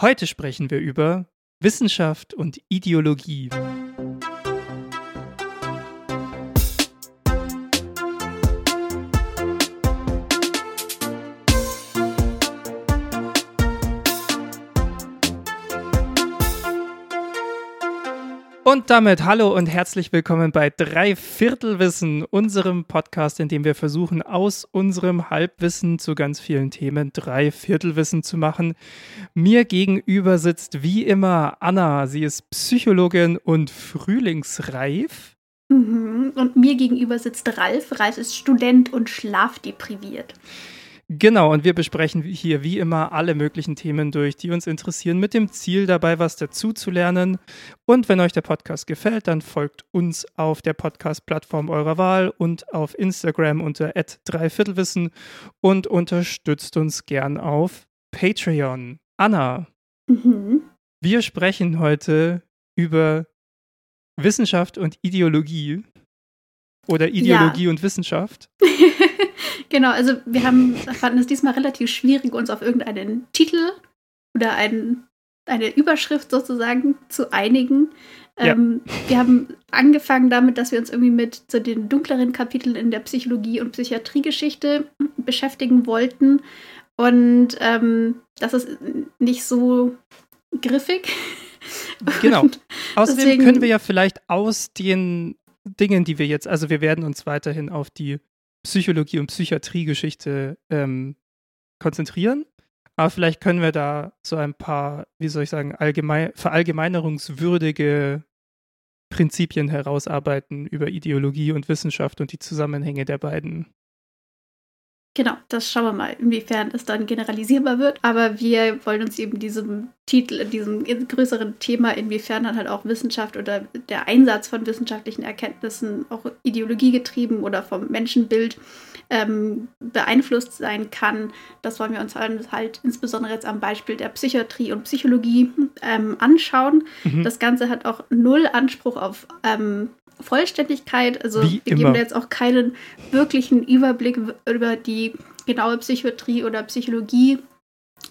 Heute sprechen wir über Wissenschaft und Ideologie. Und damit hallo und herzlich willkommen bei Dreiviertelwissen, unserem Podcast, in dem wir versuchen, aus unserem Halbwissen zu ganz vielen Themen Dreiviertelwissen zu machen. Mir gegenüber sitzt wie immer Anna. Sie ist Psychologin und frühlingsreif. Mhm. Und mir gegenüber sitzt Ralf. Ralf ist Student und schlafdepriviert. Genau, und wir besprechen hier wie immer alle möglichen Themen durch, die uns interessieren, mit dem Ziel dabei, was dazu zu lernen. Und wenn euch der Podcast gefällt, dann folgt uns auf der Podcast-Plattform eurer Wahl und auf Instagram unter dreiviertelwissen und unterstützt uns gern auf Patreon. Anna, mhm. wir sprechen heute über Wissenschaft und Ideologie oder Ideologie ja. und Wissenschaft. Genau, also wir haben, fanden es diesmal relativ schwierig, uns auf irgendeinen Titel oder ein, eine Überschrift sozusagen zu einigen. Ja. Ähm, wir haben angefangen damit, dass wir uns irgendwie mit so den dunkleren Kapiteln in der Psychologie und Psychiatriegeschichte beschäftigen wollten. Und ähm, das ist nicht so griffig. Genau. Außerdem können wir ja vielleicht aus den Dingen, die wir jetzt, also wir werden uns weiterhin auf die Psychologie und Psychiatriegeschichte ähm, konzentrieren. Aber vielleicht können wir da so ein paar, wie soll ich sagen, allgemein, verallgemeinerungswürdige Prinzipien herausarbeiten über Ideologie und Wissenschaft und die Zusammenhänge der beiden. Genau, das schauen wir mal, inwiefern es dann generalisierbar wird. Aber wir wollen uns eben diesem Titel, diesem größeren Thema, inwiefern dann halt auch Wissenschaft oder der Einsatz von wissenschaftlichen Erkenntnissen auch ideologiegetrieben oder vom Menschenbild ähm, beeinflusst sein kann. Das wollen wir uns halt insbesondere jetzt am Beispiel der Psychiatrie und Psychologie ähm, anschauen. Mhm. Das Ganze hat auch null Anspruch auf ähm, Vollständigkeit. Also Wie wir immer. geben da jetzt auch keinen wirklichen Überblick über die genaue Psychiatrie oder Psychologie.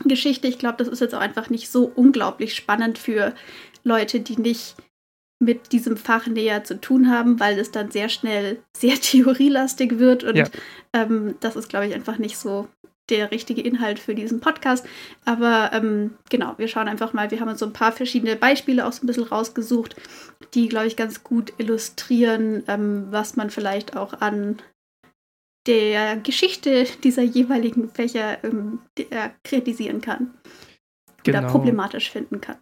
Geschichte. Ich glaube, das ist jetzt auch einfach nicht so unglaublich spannend für Leute, die nicht mit diesem Fach näher zu tun haben, weil es dann sehr schnell sehr theorielastig wird und ja. ähm, das ist, glaube ich, einfach nicht so der richtige Inhalt für diesen Podcast. Aber ähm, genau, wir schauen einfach mal. Wir haben uns so ein paar verschiedene Beispiele auch so ein bisschen rausgesucht, die, glaube ich, ganz gut illustrieren, ähm, was man vielleicht auch an der Geschichte dieser jeweiligen Fächer ähm, der, kritisieren kann. Genau. Oder problematisch finden kann.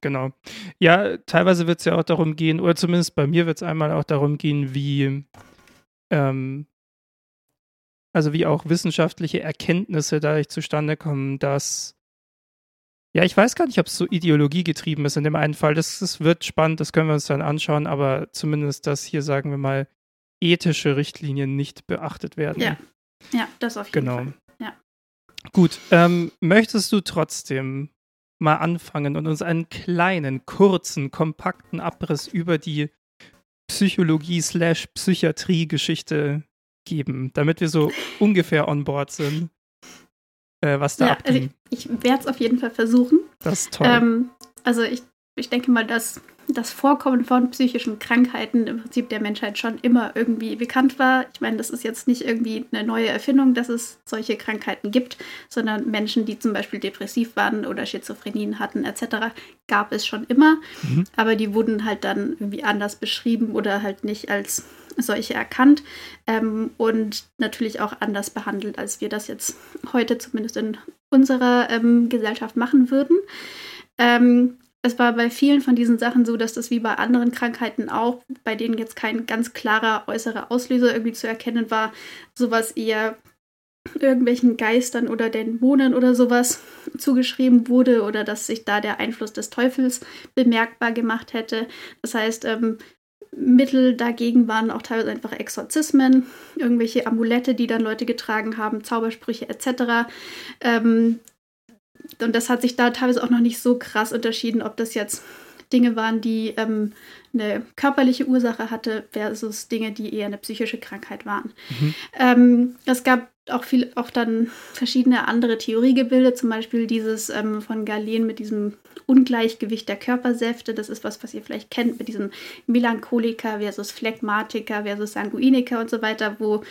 Genau. Ja, teilweise wird es ja auch darum gehen, oder zumindest bei mir wird es einmal auch darum gehen, wie ähm, also wie auch wissenschaftliche Erkenntnisse dadurch zustande kommen, dass ja, ich weiß gar nicht, ob es so ideologiegetrieben ist in dem einen Fall. Das, das wird spannend, das können wir uns dann anschauen, aber zumindest, dass hier, sagen wir mal, ethische Richtlinien nicht beachtet werden. Ja, ja das auf jeden genau. Fall. Ja. Gut, ähm, möchtest du trotzdem mal anfangen und uns einen kleinen, kurzen, kompakten Abriss über die Psychologie-Psychiatrie-Geschichte geben, damit wir so ungefähr on board sind, äh, was da ja, abging. Also ich, ich werde es auf jeden Fall versuchen. Das ist toll. Ähm, also ich, ich denke mal, dass das Vorkommen von psychischen Krankheiten im Prinzip der Menschheit schon immer irgendwie bekannt war. Ich meine, das ist jetzt nicht irgendwie eine neue Erfindung, dass es solche Krankheiten gibt, sondern Menschen, die zum Beispiel depressiv waren oder Schizophrenien hatten etc., gab es schon immer. Mhm. Aber die wurden halt dann irgendwie anders beschrieben oder halt nicht als solche erkannt ähm, und natürlich auch anders behandelt, als wir das jetzt heute zumindest in unserer ähm, Gesellschaft machen würden. Ähm, es war bei vielen von diesen Sachen so, dass das wie bei anderen Krankheiten auch, bei denen jetzt kein ganz klarer äußerer Auslöser irgendwie zu erkennen war, sowas eher irgendwelchen Geistern oder Dämonen oder sowas zugeschrieben wurde oder dass sich da der Einfluss des Teufels bemerkbar gemacht hätte. Das heißt, ähm, Mittel dagegen waren auch teilweise einfach Exorzismen, irgendwelche Amulette, die dann Leute getragen haben, Zaubersprüche etc. Ähm, und das hat sich da teilweise auch noch nicht so krass unterschieden, ob das jetzt Dinge waren, die ähm, eine körperliche Ursache hatte, versus Dinge, die eher eine psychische Krankheit waren. Mhm. Ähm, es gab auch viel, auch dann verschiedene andere Theoriegebilde, zum Beispiel dieses ähm, von Galen mit diesem Ungleichgewicht der Körpersäfte. Das ist was, was ihr vielleicht kennt mit diesem Melancholiker versus Phlegmatiker versus Sanguiniker und so weiter, wo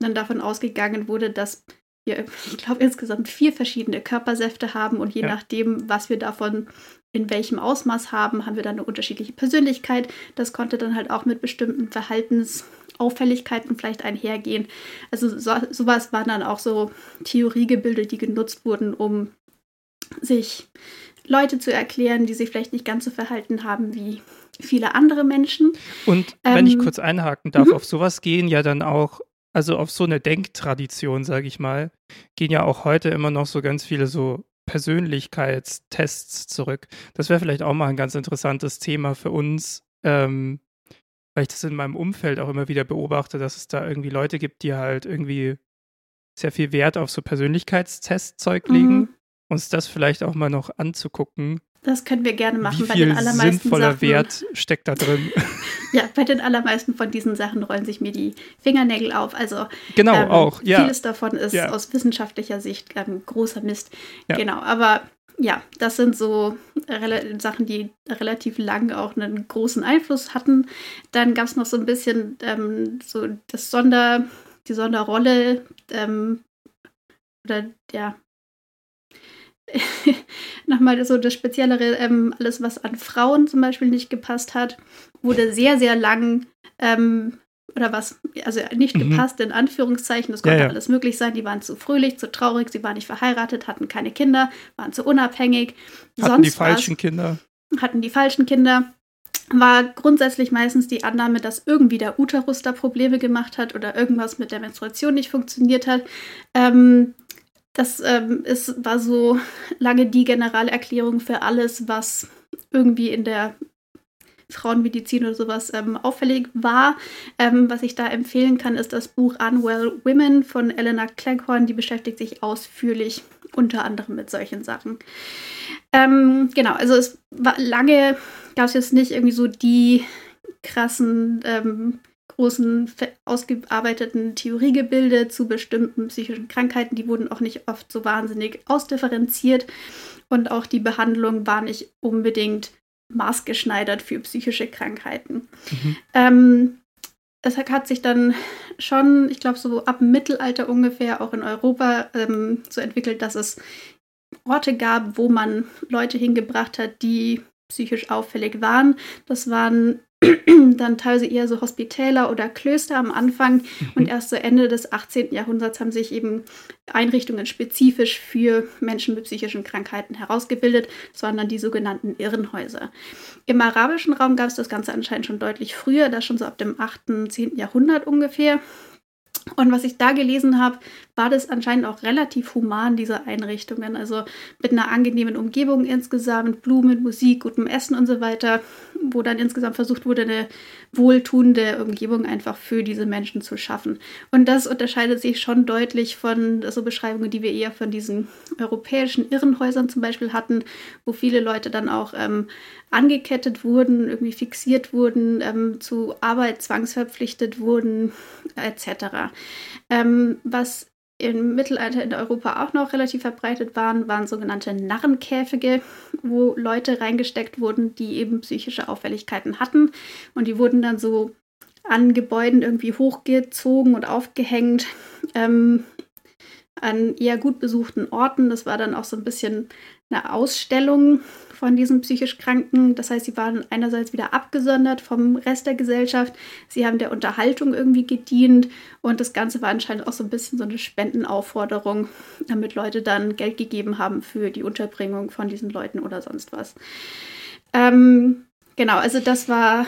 dann davon ausgegangen wurde, dass wir, ich glaube, insgesamt vier verschiedene Körpersäfte haben und je ja. nachdem, was wir davon in welchem Ausmaß haben, haben wir dann eine unterschiedliche Persönlichkeit. Das konnte dann halt auch mit bestimmten Verhaltensauffälligkeiten vielleicht einhergehen. Also so, sowas waren dann auch so Theoriegebilde, die genutzt wurden, um sich Leute zu erklären, die sich vielleicht nicht ganz so verhalten haben wie viele andere Menschen. Und wenn ähm, ich kurz einhaken darf, -hmm. auf sowas gehen ja dann auch also auf so eine Denktradition, sage ich mal, gehen ja auch heute immer noch so ganz viele so Persönlichkeitstests zurück. Das wäre vielleicht auch mal ein ganz interessantes Thema für uns, ähm, weil ich das in meinem Umfeld auch immer wieder beobachte, dass es da irgendwie Leute gibt, die halt irgendwie sehr viel Wert auf so Persönlichkeitstestzeug legen. Mhm. Uns das vielleicht auch mal noch anzugucken, das können wir gerne machen. Wie viel bei den allermeisten sinnvoller Sachen, Wert steckt da drin? ja, bei den allermeisten von diesen Sachen rollen sich mir die Fingernägel auf. Also genau ähm, auch. Ja. Vieles davon ist ja. aus wissenschaftlicher Sicht ähm, großer Mist. Ja. Genau, aber ja, das sind so Sachen, die relativ lang auch einen großen Einfluss hatten. Dann gab es noch so ein bisschen ähm, so das Sonder, die Sonderrolle ähm, oder ja, nochmal so das Speziellere, ähm, alles, was an Frauen zum Beispiel nicht gepasst hat, wurde sehr, sehr lang ähm, oder was, also nicht mhm. gepasst in Anführungszeichen, das konnte ja, ja. alles möglich sein. Die waren zu fröhlich, zu traurig, sie waren nicht verheiratet, hatten keine Kinder, waren zu unabhängig. Hatten Sonst die falschen Kinder. Hatten die falschen Kinder. War grundsätzlich meistens die Annahme, dass irgendwie der Uterus da Probleme gemacht hat oder irgendwas mit der Menstruation nicht funktioniert hat. Ähm, das ähm, ist, war so lange die Generalerklärung für alles, was irgendwie in der Frauenmedizin oder sowas ähm, auffällig war. Ähm, was ich da empfehlen kann, ist das Buch Unwell Women von Elena Cleghorn. Die beschäftigt sich ausführlich unter anderem mit solchen Sachen. Ähm, genau, also es war lange, gab es jetzt nicht irgendwie so die krassen ähm, großen, ausgearbeiteten Theoriegebilde zu bestimmten psychischen Krankheiten. Die wurden auch nicht oft so wahnsinnig ausdifferenziert und auch die Behandlung war nicht unbedingt maßgeschneidert für psychische Krankheiten. Mhm. Ähm, es hat sich dann schon, ich glaube, so ab Mittelalter ungefähr auch in Europa ähm, so entwickelt, dass es Orte gab, wo man Leute hingebracht hat, die psychisch auffällig waren. Das waren dann teilweise eher so Hospitäler oder Klöster am Anfang mhm. und erst so Ende des 18. Jahrhunderts haben sich eben Einrichtungen spezifisch für Menschen mit psychischen Krankheiten herausgebildet. Das waren dann die sogenannten Irrenhäuser. Im arabischen Raum gab es das Ganze anscheinend schon deutlich früher, da schon so ab dem 8., 10. Jahrhundert ungefähr. Und was ich da gelesen habe, war das anscheinend auch relativ human, diese Einrichtungen. Also mit einer angenehmen Umgebung insgesamt, Blumen, Musik, gutem Essen und so weiter, wo dann insgesamt versucht wurde, eine wohltuende Umgebung einfach für diese Menschen zu schaffen. Und das unterscheidet sich schon deutlich von so Beschreibungen, die wir eher von diesen europäischen Irrenhäusern zum Beispiel hatten, wo viele Leute dann auch ähm, angekettet wurden, irgendwie fixiert wurden, ähm, zu Arbeit zwangsverpflichtet wurden, etc. Ähm, was im Mittelalter in Europa auch noch relativ verbreitet waren, waren sogenannte Narrenkäfige, wo Leute reingesteckt wurden, die eben psychische Auffälligkeiten hatten. Und die wurden dann so an Gebäuden irgendwie hochgezogen und aufgehängt, ähm, an eher gut besuchten Orten. Das war dann auch so ein bisschen eine Ausstellung von diesen psychisch Kranken. Das heißt, sie waren einerseits wieder abgesondert vom Rest der Gesellschaft. Sie haben der Unterhaltung irgendwie gedient und das Ganze war anscheinend auch so ein bisschen so eine Spendenaufforderung, damit Leute dann Geld gegeben haben für die Unterbringung von diesen Leuten oder sonst was. Ähm, genau, also das war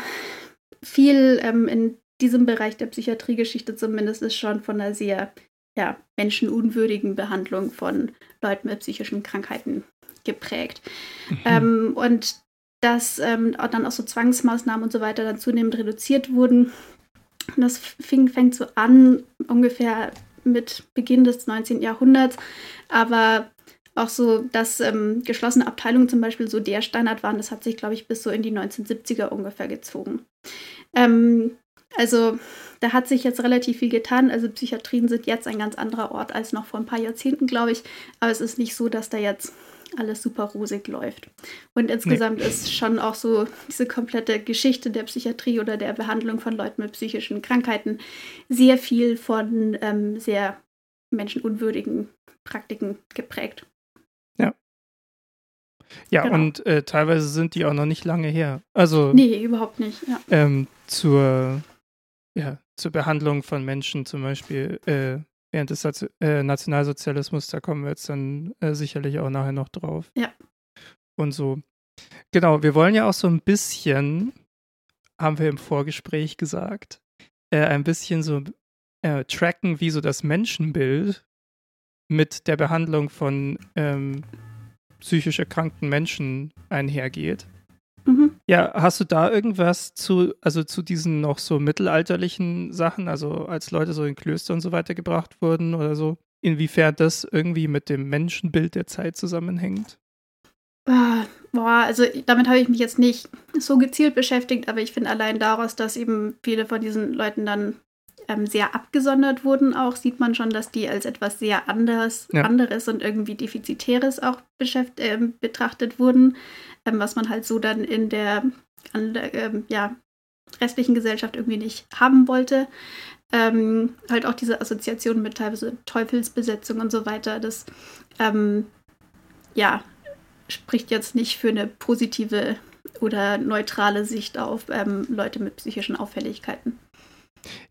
viel ähm, in diesem Bereich der Psychiatriegeschichte zumindest ist schon von einer sehr ja, menschenunwürdigen Behandlung von Leuten mit psychischen Krankheiten geprägt. Mhm. Ähm, und dass ähm, dann auch so Zwangsmaßnahmen und so weiter dann zunehmend reduziert wurden. das fing, fängt so an, ungefähr mit Beginn des 19. Jahrhunderts. Aber auch so, dass ähm, geschlossene Abteilungen zum Beispiel so der Standard waren, das hat sich, glaube ich, bis so in die 1970er ungefähr gezogen. Ähm, also da hat sich jetzt relativ viel getan. Also Psychiatrien sind jetzt ein ganz anderer Ort als noch vor ein paar Jahrzehnten, glaube ich. Aber es ist nicht so, dass da jetzt alles super rosig läuft. Und insgesamt nee. ist schon auch so diese komplette Geschichte der Psychiatrie oder der Behandlung von Leuten mit psychischen Krankheiten sehr viel von ähm, sehr menschenunwürdigen Praktiken geprägt. Ja. Ja, genau. und äh, teilweise sind die auch noch nicht lange her. Also. Nee, überhaupt nicht. Ja. Ähm, zur, ja, zur Behandlung von Menschen zum Beispiel äh, während des äh, Nationalsozialismus, da kommen wir jetzt dann äh, sicherlich auch nachher noch drauf. Ja. Und so. Genau, wir wollen ja auch so ein bisschen, haben wir im Vorgespräch gesagt, äh, ein bisschen so äh, tracken, wie so das Menschenbild mit der Behandlung von ähm, psychisch erkrankten Menschen einhergeht. Mhm. Ja, hast du da irgendwas zu, also zu diesen noch so mittelalterlichen Sachen, also als Leute so in Klöster und so weiter gebracht wurden oder so, inwiefern das irgendwie mit dem Menschenbild der Zeit zusammenhängt? Ah, boah, also damit habe ich mich jetzt nicht so gezielt beschäftigt, aber ich finde allein daraus, dass eben viele von diesen Leuten dann ähm, sehr abgesondert wurden, auch sieht man schon, dass die als etwas sehr anders, ja. anderes und irgendwie defizitäres auch äh, betrachtet wurden, ähm, was man halt so dann in der, der ähm, ja, restlichen Gesellschaft irgendwie nicht haben wollte. Ähm, halt auch diese Assoziation mit teilweise Teufelsbesetzung und so weiter, das ähm, ja, spricht jetzt nicht für eine positive oder neutrale Sicht auf ähm, Leute mit psychischen Auffälligkeiten.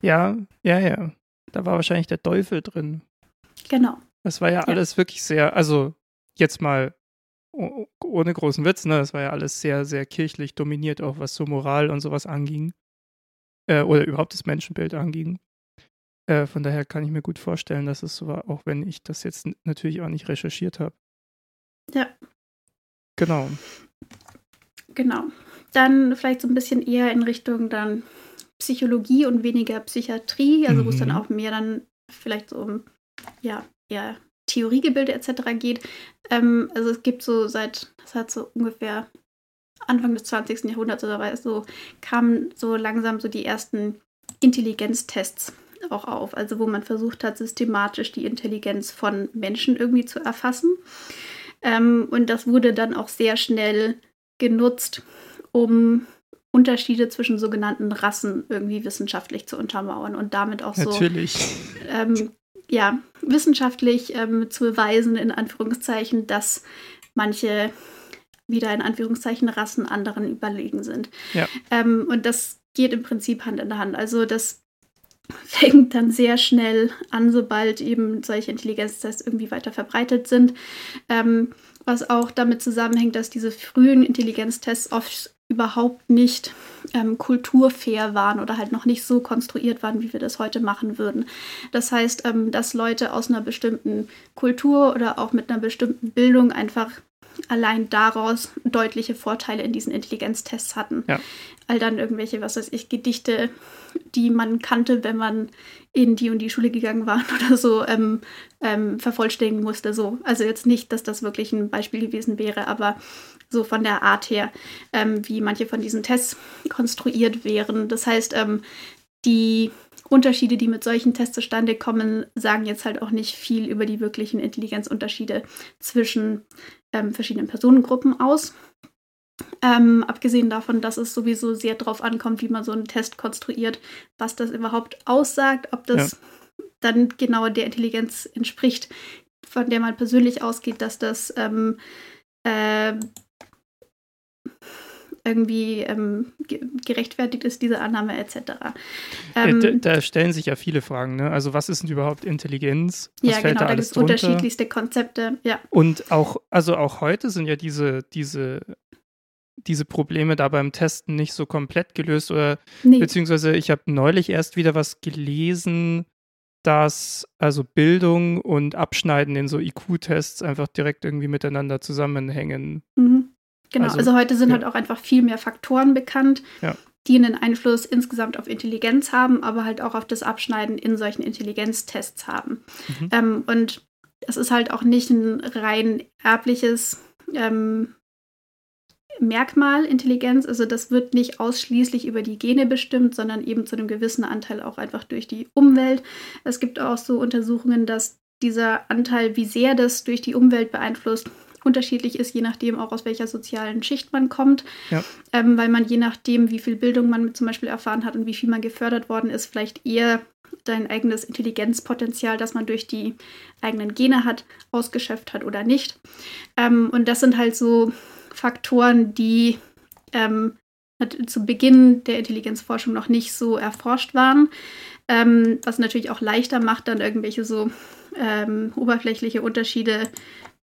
Ja, ja, ja. Da war wahrscheinlich der Teufel drin. Genau. Das war ja, ja. alles wirklich sehr, also jetzt mal ohne großen Witz, ne? Das war ja alles sehr, sehr kirchlich dominiert, auch was so Moral und sowas anging. Äh, oder überhaupt das Menschenbild anging. Äh, von daher kann ich mir gut vorstellen, dass es so war, auch wenn ich das jetzt natürlich auch nicht recherchiert habe. Ja. Genau. Genau. Dann vielleicht so ein bisschen eher in Richtung dann Psychologie und weniger Psychiatrie, also mhm. wo es dann mhm. auch mehr dann vielleicht so um ja, eher Theoriegebilde etc. geht. Ähm, also es gibt so seit, das hat so ungefähr Anfang des 20. Jahrhunderts oder so, kamen so langsam so die ersten Intelligenztests auch auf, also wo man versucht hat, systematisch die Intelligenz von Menschen irgendwie zu erfassen. Ähm, und das wurde dann auch sehr schnell genutzt, um Unterschiede zwischen sogenannten Rassen irgendwie wissenschaftlich zu untermauern und damit auch so ähm, ja, wissenschaftlich ähm, zu beweisen, in Anführungszeichen, dass manche wieder in Anführungszeichen Rassen anderen überlegen sind. Ja. Ähm, und das geht im Prinzip Hand in Hand. Also das fängt dann sehr schnell an, sobald eben solche Intelligenztests irgendwie weiter verbreitet sind. Ähm, was auch damit zusammenhängt, dass diese frühen Intelligenztests oft überhaupt nicht ähm, kulturfair waren oder halt noch nicht so konstruiert waren, wie wir das heute machen würden. Das heißt, ähm, dass Leute aus einer bestimmten Kultur oder auch mit einer bestimmten Bildung einfach allein daraus deutliche Vorteile in diesen Intelligenztests hatten. Ja. All dann irgendwelche, was weiß ich, Gedichte, die man kannte, wenn man in die und die Schule gegangen war oder so, ähm, ähm, vervollständigen musste. So. Also jetzt nicht, dass das wirklich ein Beispiel gewesen wäre, aber so von der Art her, ähm, wie manche von diesen Tests konstruiert wären. Das heißt, ähm, die Unterschiede, die mit solchen Tests zustande kommen, sagen jetzt halt auch nicht viel über die wirklichen Intelligenzunterschiede zwischen ähm, verschiedenen Personengruppen aus. Ähm, abgesehen davon, dass es sowieso sehr darauf ankommt, wie man so einen Test konstruiert, was das überhaupt aussagt, ob das ja. dann genau der Intelligenz entspricht, von der man persönlich ausgeht, dass das ähm, äh, irgendwie ähm, gerechtfertigt ist, diese Annahme etc. Ähm, da, da, stellen sich ja viele Fragen. Ne? Also was ist denn überhaupt Intelligenz? Was ja, genau, da, da gibt es unterschiedlichste Konzepte. Ja. Und auch, also auch heute sind ja diese, diese, diese Probleme da beim Testen nicht so komplett gelöst oder nee. beziehungsweise ich habe neulich erst wieder was gelesen, dass also Bildung und Abschneiden in so IQ-Tests einfach direkt irgendwie miteinander zusammenhängen. Mhm. Genau, also, also heute sind ja. halt auch einfach viel mehr Faktoren bekannt, ja. die einen Einfluss insgesamt auf Intelligenz haben, aber halt auch auf das Abschneiden in solchen Intelligenztests haben. Mhm. Ähm, und das ist halt auch nicht ein rein erbliches ähm, Merkmal Intelligenz. Also das wird nicht ausschließlich über die Gene bestimmt, sondern eben zu einem gewissen Anteil auch einfach durch die Umwelt. Es gibt auch so Untersuchungen, dass dieser Anteil, wie sehr das durch die Umwelt beeinflusst, unterschiedlich ist, je nachdem auch aus welcher sozialen Schicht man kommt. Ja. Ähm, weil man je nachdem, wie viel Bildung man zum Beispiel erfahren hat und wie viel man gefördert worden ist, vielleicht eher dein eigenes Intelligenzpotenzial, das man durch die eigenen Gene hat, ausgeschöpft hat oder nicht. Ähm, und das sind halt so Faktoren, die ähm, zu Beginn der Intelligenzforschung noch nicht so erforscht waren, ähm, was natürlich auch leichter macht, dann irgendwelche so ähm, oberflächliche Unterschiede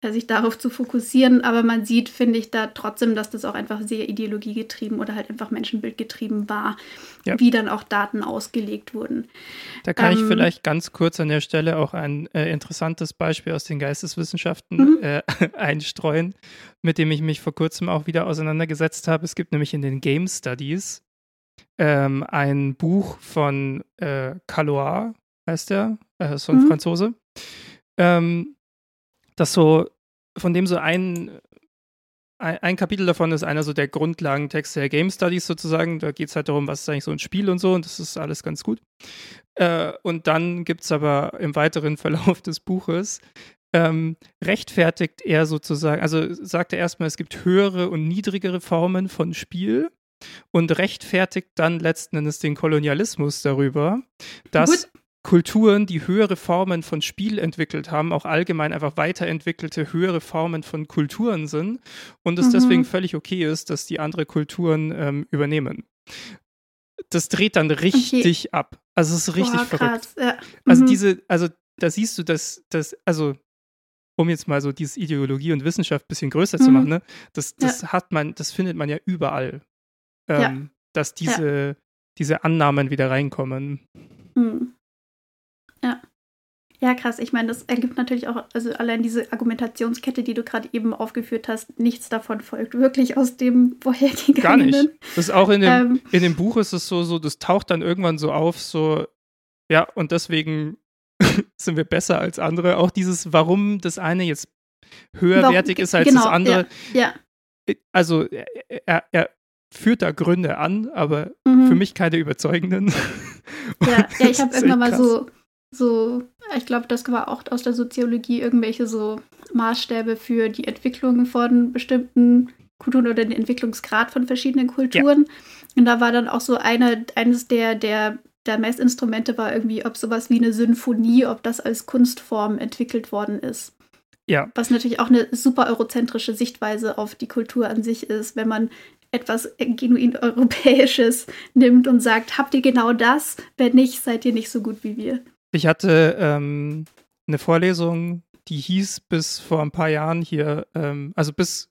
sich darauf zu fokussieren. Aber man sieht, finde ich, da trotzdem, dass das auch einfach sehr ideologiegetrieben oder halt einfach menschenbildgetrieben war, ja. wie dann auch Daten ausgelegt wurden. Da kann ähm, ich vielleicht ganz kurz an der Stelle auch ein äh, interessantes Beispiel aus den Geisteswissenschaften mhm. äh, einstreuen, mit dem ich mich vor kurzem auch wieder auseinandergesetzt habe. Es gibt nämlich in den Game Studies ähm, ein Buch von äh, Calois, heißt der, äh, so ein mhm. Franzose. Ähm, das so, von dem so ein, ein, Kapitel davon ist einer so der Grundlagentexte der Game Studies sozusagen. Da geht es halt darum, was ist eigentlich so ein Spiel und so und das ist alles ganz gut. Äh, und dann gibt es aber im weiteren Verlauf des Buches ähm, rechtfertigt er sozusagen, also sagt er erstmal, es gibt höhere und niedrigere Formen von Spiel und rechtfertigt dann letzten Endes den Kolonialismus darüber, dass Gut. Kulturen, die höhere Formen von Spiel entwickelt haben, auch allgemein einfach weiterentwickelte höhere Formen von Kulturen sind und es mhm. deswegen völlig okay ist, dass die andere Kulturen ähm, übernehmen. Das dreht dann richtig okay. ab. Also es ist richtig Boah, verrückt. Ja. Also mhm. Also diese, also da siehst du, dass das, also um jetzt mal so diese Ideologie und Wissenschaft ein bisschen größer mhm. zu machen, ne? Das, das ja. hat man, das findet man ja überall. Ähm, ja. Dass diese, diese Annahmen wieder reinkommen. Mhm. Ja. Krass. Ich meine, das ergibt natürlich auch, also allein diese Argumentationskette, die du gerade eben aufgeführt hast, nichts davon folgt wirklich aus dem vorhergegangenen. Gar nicht. Das ist auch in dem, ähm, in dem Buch ist es so, so, das taucht dann irgendwann so auf, so, ja, und deswegen sind wir besser als andere. Auch dieses, warum das eine jetzt höherwertig warum, ist als genau, das andere. Ja, ja. Also er, er, führt da Gründe an, aber mhm. für mich keine überzeugenden. Ja, ja ich habe irgendwann mal so so, ich glaube, das war auch aus der Soziologie irgendwelche so Maßstäbe für die Entwicklung von bestimmten Kulturen oder den Entwicklungsgrad von verschiedenen Kulturen. Ja. Und da war dann auch so eine, eines der, der, der Messinstrumente war irgendwie, ob sowas wie eine Symphonie, ob das als Kunstform entwickelt worden ist. Ja. Was natürlich auch eine super eurozentrische Sichtweise auf die Kultur an sich ist, wenn man etwas genuin Europäisches nimmt und sagt, habt ihr genau das? Wenn nicht, seid ihr nicht so gut wie wir. Ich hatte ähm, eine Vorlesung, die hieß bis vor ein paar Jahren hier, ähm, also bis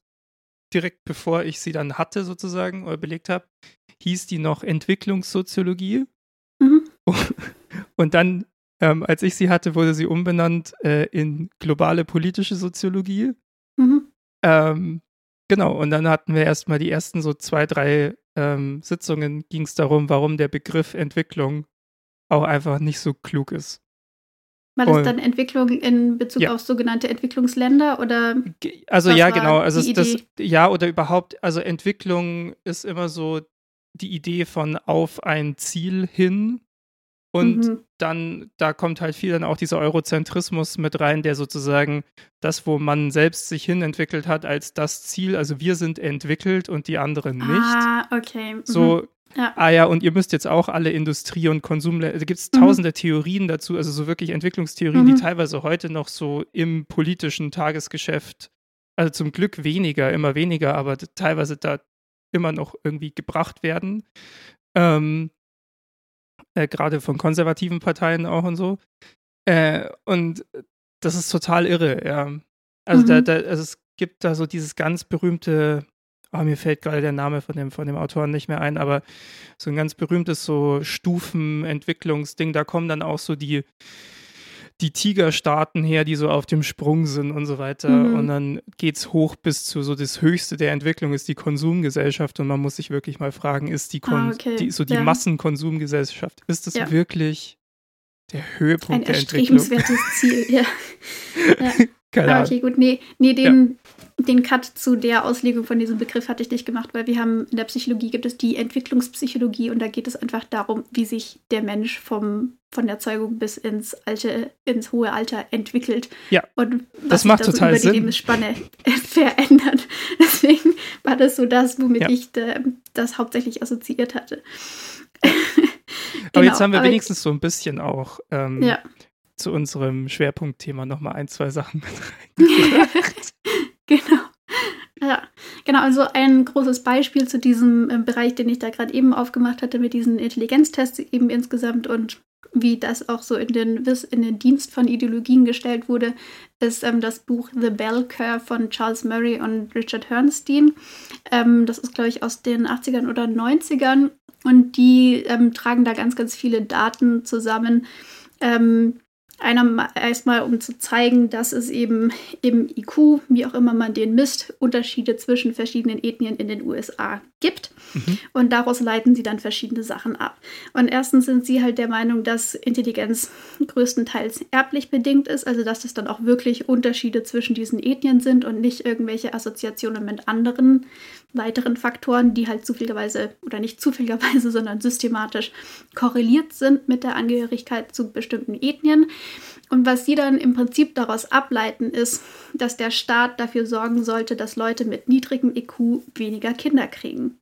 direkt bevor ich sie dann hatte sozusagen oder belegt habe, hieß die noch Entwicklungssoziologie. Mhm. Und dann, ähm, als ich sie hatte, wurde sie umbenannt äh, in globale politische Soziologie. Mhm. Ähm, genau, und dann hatten wir erstmal die ersten so zwei, drei ähm, Sitzungen, ging es darum, warum der Begriff Entwicklung auch einfach nicht so klug ist. War das dann Entwicklung in Bezug ja. auf sogenannte Entwicklungsländer oder? Also ja, genau. Also das, ja oder überhaupt, also Entwicklung ist immer so die Idee von auf ein Ziel hin. Und mhm. dann, da kommt halt viel dann auch dieser Eurozentrismus mit rein, der sozusagen das, wo man selbst sich hin entwickelt hat, als das Ziel, also wir sind entwickelt und die anderen nicht. Ah, okay. Mhm. So ja. Ah ja, und ihr müsst jetzt auch alle Industrie- und Konsum, da gibt es mhm. tausende Theorien dazu, also so wirklich Entwicklungstheorien, mhm. die teilweise heute noch so im politischen Tagesgeschäft, also zum Glück weniger, immer weniger, aber teilweise da immer noch irgendwie gebracht werden. Ähm, äh, Gerade von konservativen Parteien auch und so. Äh, und das ist total irre, ja. Also, mhm. da, da, also es gibt da so dieses ganz berühmte oh, mir fällt gerade der Name von dem, von dem Autoren nicht mehr ein, aber so ein ganz berühmtes so Stufenentwicklungsding, da kommen dann auch so die, die Tigerstaaten her, die so auf dem Sprung sind und so weiter. Mhm. Und dann geht es hoch bis zu so das Höchste der Entwicklung ist die Konsumgesellschaft. Und man muss sich wirklich mal fragen, ist die, Kon ah, okay. die so die ja. Massenkonsumgesellschaft, ist das ja. wirklich Der Höhepunkt ein der Entwicklung. Ein erstrebenswertes Ziel, ja. ja. Keine Ah, okay, gut. Nee, nee den, den Cut zu der Auslegung von diesem Begriff hatte ich nicht gemacht, weil wir haben in der Psychologie gibt es die Entwicklungspsychologie und da geht es einfach darum, wie sich der Mensch vom, von der Zeugung bis ins alte, ins hohe Alter entwickelt. Ja, und was das sich macht da so total über Sinn. die Lebensspanne verändert. Deswegen war das so das, womit Ja. ich äh, das hauptsächlich assoziiert hatte. Aber jetzt Genau, haben wir wenigstens so ein bisschen auch ähm, Ja. Zu unserem Schwerpunktthema nochmal ein, zwei Sachen mit reingebracht. genau. Ja, genau. Also ein großes Beispiel zu diesem äh, Bereich, den ich da gerade eben aufgemacht hatte, mit diesen Intelligenztests eben insgesamt und wie das auch so in den, in den Dienst von Ideologien gestellt wurde, ist ähm, das Buch The Bell Curve von Charles Murray und Richard Herrnstein. Ähm, das ist, glaube ich, aus den 80ern oder 90ern und die ähm, tragen da ganz, ganz viele Daten zusammen. Ähm, einer ma- erstmal, um zu zeigen, dass es eben im IQ, wie auch immer man den misst, Unterschiede zwischen verschiedenen Ethnien in den USA gibt. Mhm. Und daraus leiten sie dann verschiedene Sachen ab. Und erstens sind sie halt der Meinung, dass Intelligenz größtenteils erblich bedingt ist, also dass es dann auch wirklich Unterschiede zwischen diesen Ethnien sind und nicht irgendwelche Assoziationen mit anderen weiteren Faktoren, die halt zufälligerweise oder nicht zufälligerweise, sondern systematisch korreliert sind mit der Angehörigkeit zu bestimmten Ethnien. Und was sie dann im Prinzip daraus ableiten, ist, dass der Staat dafür sorgen sollte, dass Leute mit niedrigem IQ weniger Kinder kriegen.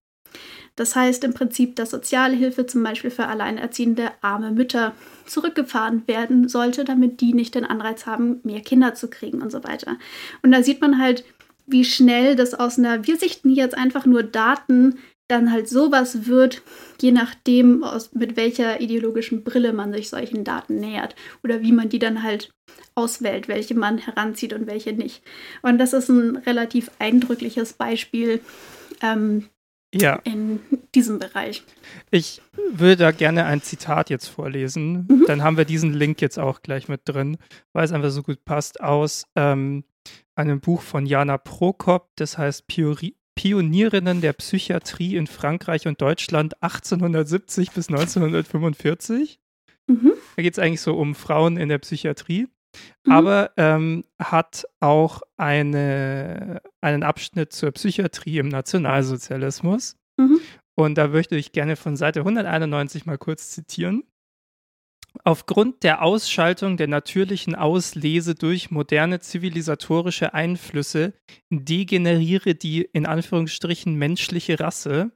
Das heißt im Prinzip, dass Sozialhilfe zum Beispiel für alleinerziehende arme Mütter zurückgefahren werden sollte, damit die nicht den Anreiz haben, mehr Kinder zu kriegen und so weiter. Und da sieht man halt, wie schnell das aus einer, wir sichten jetzt einfach nur Daten, dann halt sowas wird, je nachdem, aus, mit welcher ideologischen Brille man sich solchen Daten nähert oder wie man die dann halt auswählt, welche man heranzieht und welche nicht. Und das ist ein relativ eindrückliches Beispiel ähm, Ja, in diesem Bereich. ich würde da gerne ein Zitat jetzt vorlesen. Mhm. Dann haben wir diesen Link jetzt auch gleich mit drin, weil es einfach so gut passt, aus ähm, einem Buch von Jana Prokop, das heißt Piori Pionierinnen der Psychiatrie in Frankreich und Deutschland 1870 bis 1945. Mhm. Da geht es eigentlich so um Frauen in der Psychiatrie. Mhm. Aber ähm, hat auch eine, einen Abschnitt zur Psychiatrie im Nationalsozialismus. Mhm. Und da möchte ich gerne von Seite 191 mal kurz zitieren. Aufgrund der Ausschaltung der natürlichen Auslese durch moderne zivilisatorische Einflüsse degeneriere die in Anführungsstrichen menschliche Rasse.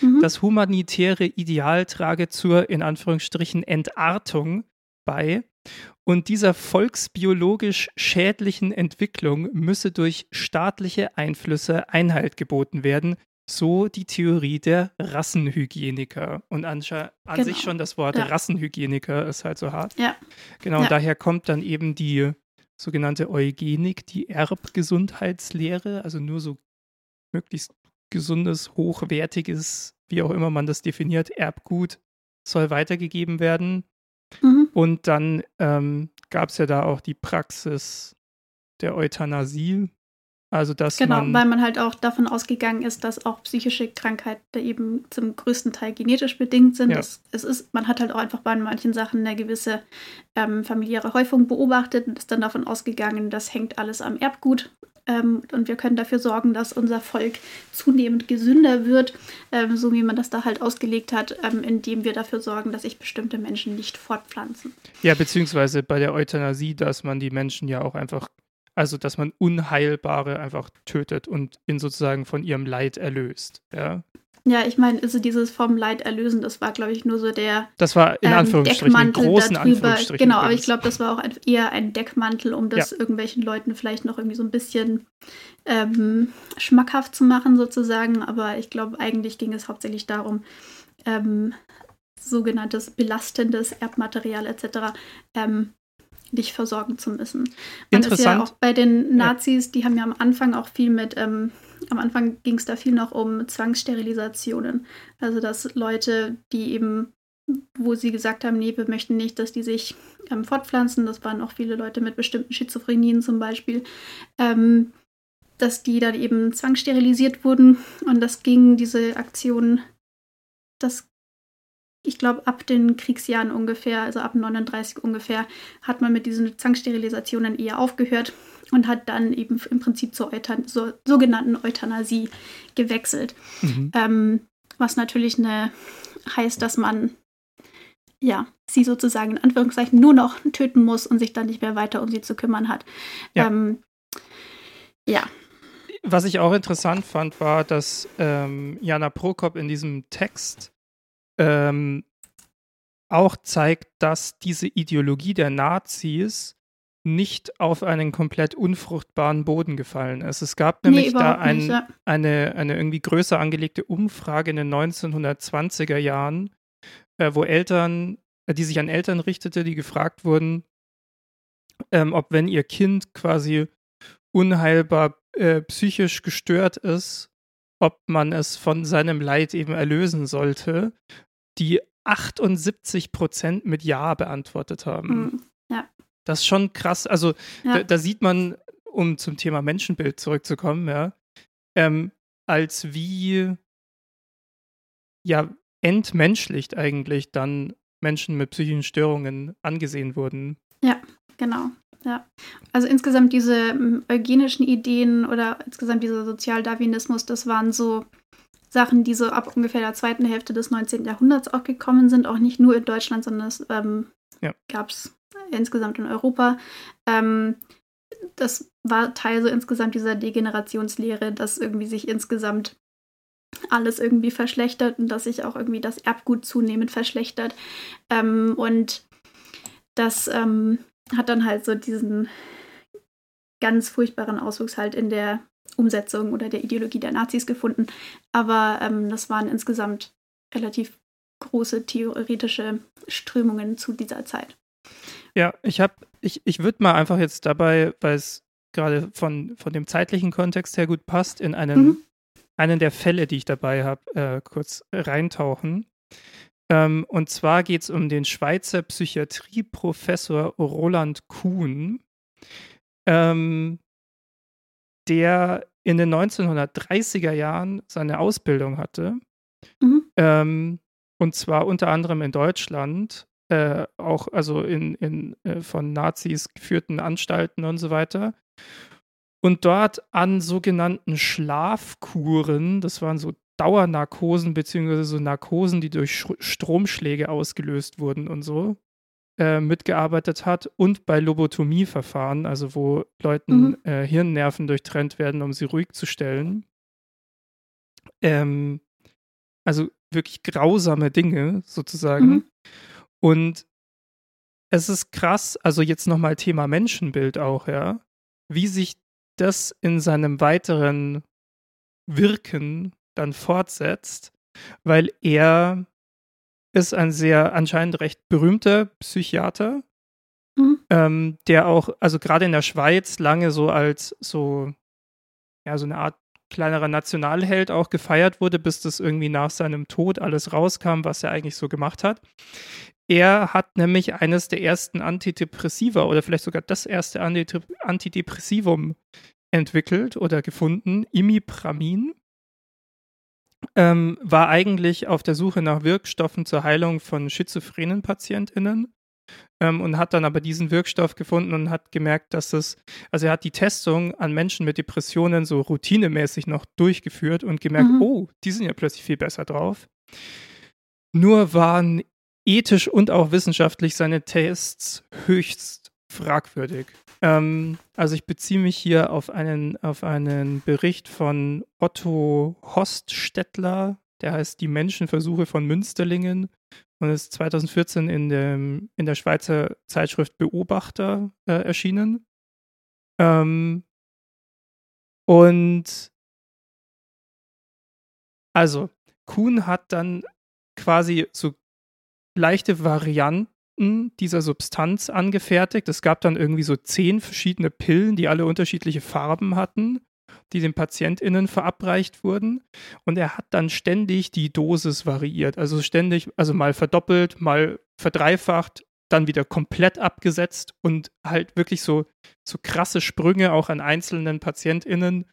Mhm. Das humanitäre Ideal trage zur in Anführungsstrichen Entartung bei und dieser volksbiologisch schädlichen Entwicklung müsse durch staatliche Einflüsse Einhalt geboten werden, so die Theorie der Rassenhygieniker. Und an, an Genau. sich schon das Wort Ja. Rassenhygieniker ist halt so hart. Ja. Genau, Ja. und daher kommt dann eben die sogenannte Eugenik, die Erbgesundheitslehre, also nur so möglichst gesundes, hochwertiges, wie auch immer man das definiert, Erbgut soll weitergegeben werden. Mhm. Und dann ähm, gab es ja da auch die Praxis der Euthanasie. Also, dass Genau, man. weil man halt auch davon ausgegangen ist, dass auch psychische Krankheiten eben zum größten Teil genetisch bedingt sind. Ja. Das, es ist, man hat halt auch einfach bei manchen Sachen eine gewisse ähm, familiäre Häufung beobachtet und ist dann davon ausgegangen, das hängt alles am Erbgut. Ähm, und wir können dafür sorgen, dass unser Volk zunehmend gesünder wird, ähm, so wie man das da halt ausgelegt hat, ähm, indem wir dafür sorgen, dass sich bestimmte Menschen nicht fortpflanzen. ja, beziehungsweise bei der Euthanasie, dass man die Menschen ja auch einfach. Also, dass man Unheilbare einfach tötet und ihn sozusagen von ihrem Leid erlöst. Ja. Ja, ich meine, also dieses vom Leid erlösen, das war, glaube ich, nur so der Das war in ähm, Anführungsstrichen, in Deckmantel großen darüber. Anführungsstrichen. Genau, aber ich glaube, das war auch ein, eher ein Deckmantel, um das irgendwelchen Leuten vielleicht noch irgendwie so ein bisschen ähm, schmackhaft zu machen, sozusagen. Aber ich glaube, eigentlich ging es hauptsächlich darum, ähm, sogenanntes belastendes Erbmaterial etc. Ähm, nicht versorgen zu müssen. Man ist ja Interessant. auch bei den Nazis, die haben ja am Anfang auch viel mit, ähm, am Anfang ging es da viel noch um Zwangssterilisationen. Also dass Leute, die eben, wo sie gesagt haben, nee, wir möchten nicht, dass die sich ähm, fortpflanzen, das waren auch viele Leute mit bestimmten Schizophrenien zum Beispiel, ähm, dass die dann eben zwangssterilisiert wurden und das ging, diese Aktion, das ich glaube, ab den Kriegsjahren ungefähr, also ab 39 ungefähr, hat man mit diesen Zwangssterilisationen eher aufgehört und hat dann eben im Prinzip zur, Euthan zur sogenannten Euthanasie gewechselt. Mhm. Ähm, was natürlich eine, heißt, dass man ja, sie sozusagen in Anführungszeichen nur noch töten muss und sich dann nicht mehr weiter um sie zu kümmern hat. Ja. Ähm, ja. Was ich auch interessant fand, war, dass ähm, Jana Prokop in diesem Text ähm, auch zeigt, dass diese Ideologie der Nazis nicht auf einen komplett unfruchtbaren Boden gefallen ist. Es gab nämlich nee, da ein, nicht, ja. eine, eine irgendwie größer angelegte Umfrage in den 1920er Jahren, äh, wo Eltern, äh, die sich an Eltern richtete, die gefragt wurden, ähm, ob wenn ihr Kind quasi unheilbar äh, psychisch gestört ist, ob man es von seinem Leid eben erlösen sollte, die 78 Prozent mit Ja beantwortet haben. Mhm. Das ist schon krass. Also ja. da, da, sieht man, um zum Thema Menschenbild zurückzukommen, ja, ähm, als wie ja entmenschlicht eigentlich dann Menschen mit psychischen Störungen angesehen wurden. Ja, genau. Ja. Also insgesamt diese ähm, eugenischen Ideen oder insgesamt dieser Sozialdarwinismus, das waren so Sachen, die so ab ungefähr der zweiten Hälfte des 19. Jahrhunderts auch gekommen sind, auch nicht nur in Deutschland, sondern es ähm, ja. gab es insgesamt in Europa. Ähm, das war Teil so insgesamt dieser Degenerationslehre, dass irgendwie sich insgesamt alles irgendwie verschlechtert und dass sich auch irgendwie das Erbgut zunehmend verschlechtert. Ähm, und das ähm, hat dann halt so diesen ganz furchtbaren Auswuchs halt in der Umsetzung oder der Ideologie der Nazis gefunden. Aber ähm, das waren insgesamt relativ große theoretische Strömungen zu dieser Zeit. Ja, ich habe, ich, ich würde mal einfach jetzt dabei, weil es gerade von, von dem zeitlichen Kontext her gut passt, in einen, mhm. einen der Fälle, die ich dabei habe, äh, kurz reintauchen. Ähm, und zwar geht es um den Schweizer Psychiatrieprofessor Roland Kuhn, ähm, der in den 1930er Jahren seine Ausbildung hatte. Mhm. Ähm, und zwar unter anderem in Deutschland, äh, auch also in, in äh, von Nazis geführten Anstalten und so weiter. Und dort an sogenannten Schlafkuren, das waren so Dauernarkosen beziehungsweise so Narkosen, die durch Stromschläge ausgelöst wurden und so, äh, mitgearbeitet hat und bei Lobotomieverfahren, also wo Leuten mhm. äh, Hirnnerven durchtrennt werden, um sie ruhig zu stellen. Ähm, also wirklich grausame Dinge sozusagen. Mhm. Und es ist krass, also jetzt nochmal Thema Menschenbild auch, ja, wie sich das in seinem weiteren Wirken dann fortsetzt, weil er ist ein sehr anscheinend recht berühmter Psychiater, mhm. ähm, der auch, also gerade in der Schweiz lange so als so, ja, so eine Art kleinerer Nationalheld auch gefeiert wurde, bis das irgendwie nach seinem Tod alles rauskam, was er eigentlich so gemacht hat. Er hat nämlich eines der ersten Antidepressiva oder vielleicht sogar das erste Antidepressivum entwickelt oder gefunden, Imipramin ähm, war eigentlich auf der Suche nach Wirkstoffen zur Heilung von schizophrenen PatientInnen ähm, und hat dann aber diesen Wirkstoff gefunden und hat gemerkt, dass es, also er hat die Testung an Menschen mit Depressionen so routinemäßig noch durchgeführt und gemerkt, mhm. oh, die sind ja plötzlich viel besser drauf. Nur waren ethisch und auch wissenschaftlich seine Tests höchst fragwürdig. Ähm, also ich beziehe mich hier auf einen, auf einen Bericht von Otto Hoststettler, der heißt Die Menschenversuche von Münsterlingen und ist 2014 in, dem, in der Schweizer Zeitschrift Beobachter äh, erschienen. Ähm, und also, Kuhn hat dann quasi so leichte Varianten dieser Substanz angefertigt. Es gab dann irgendwie so zehn verschiedene Pillen, die alle unterschiedliche Farben hatten, die den PatientInnen verabreicht wurden. Und er hat dann ständig die Dosis variiert. Also ständig, also mal verdoppelt, mal verdreifacht, dann wieder komplett abgesetzt und halt wirklich so, so krasse Sprünge auch an einzelnen PatientInnen,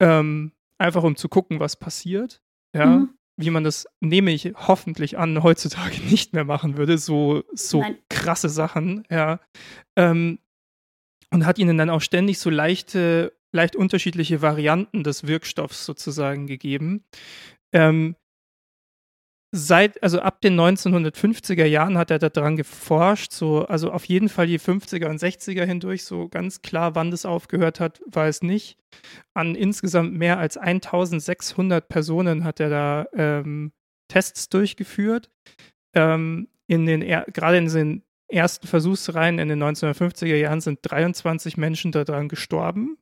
ähm, einfach um zu gucken, was passiert. Ja. Mhm. wie man das, nehme ich hoffentlich an, heutzutage nicht mehr machen würde, so, so krasse Sachen, ja. Ähm, und hat ihnen dann auch ständig so leichte, leicht unterschiedliche Varianten des Wirkstoffs sozusagen gegeben. Ähm, seit, also ab den 1950er Jahren hat er daran geforscht, so, also auf jeden Fall die 50er und 60er hindurch, so ganz klar, wann das aufgehört hat, war es nicht. An insgesamt mehr als 1600 Personen hat er da ähm, Tests durchgeführt. Ähm, in den, gerade in den ersten Versuchsreihen in den 1950er Jahren sind 23 Menschen daran gestorben.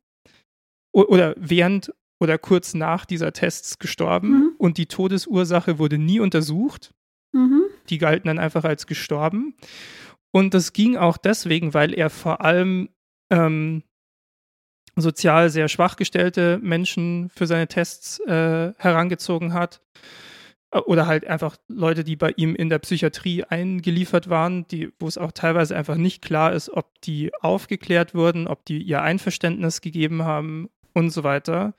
Oder während oder kurz nach dieser Tests gestorben mhm. und die Todesursache wurde nie untersucht. Mhm. Die galten dann einfach als gestorben. Und das ging auch deswegen, weil er vor allem ähm, sozial sehr schwach gestellte Menschen für seine Tests äh, herangezogen hat. Äh, oder halt einfach Leute, die bei ihm in der Psychiatrie eingeliefert waren, die, wo es auch teilweise einfach nicht klar ist, ob die aufgeklärt wurden, ob die ihr Einverständnis gegeben haben und so weiter.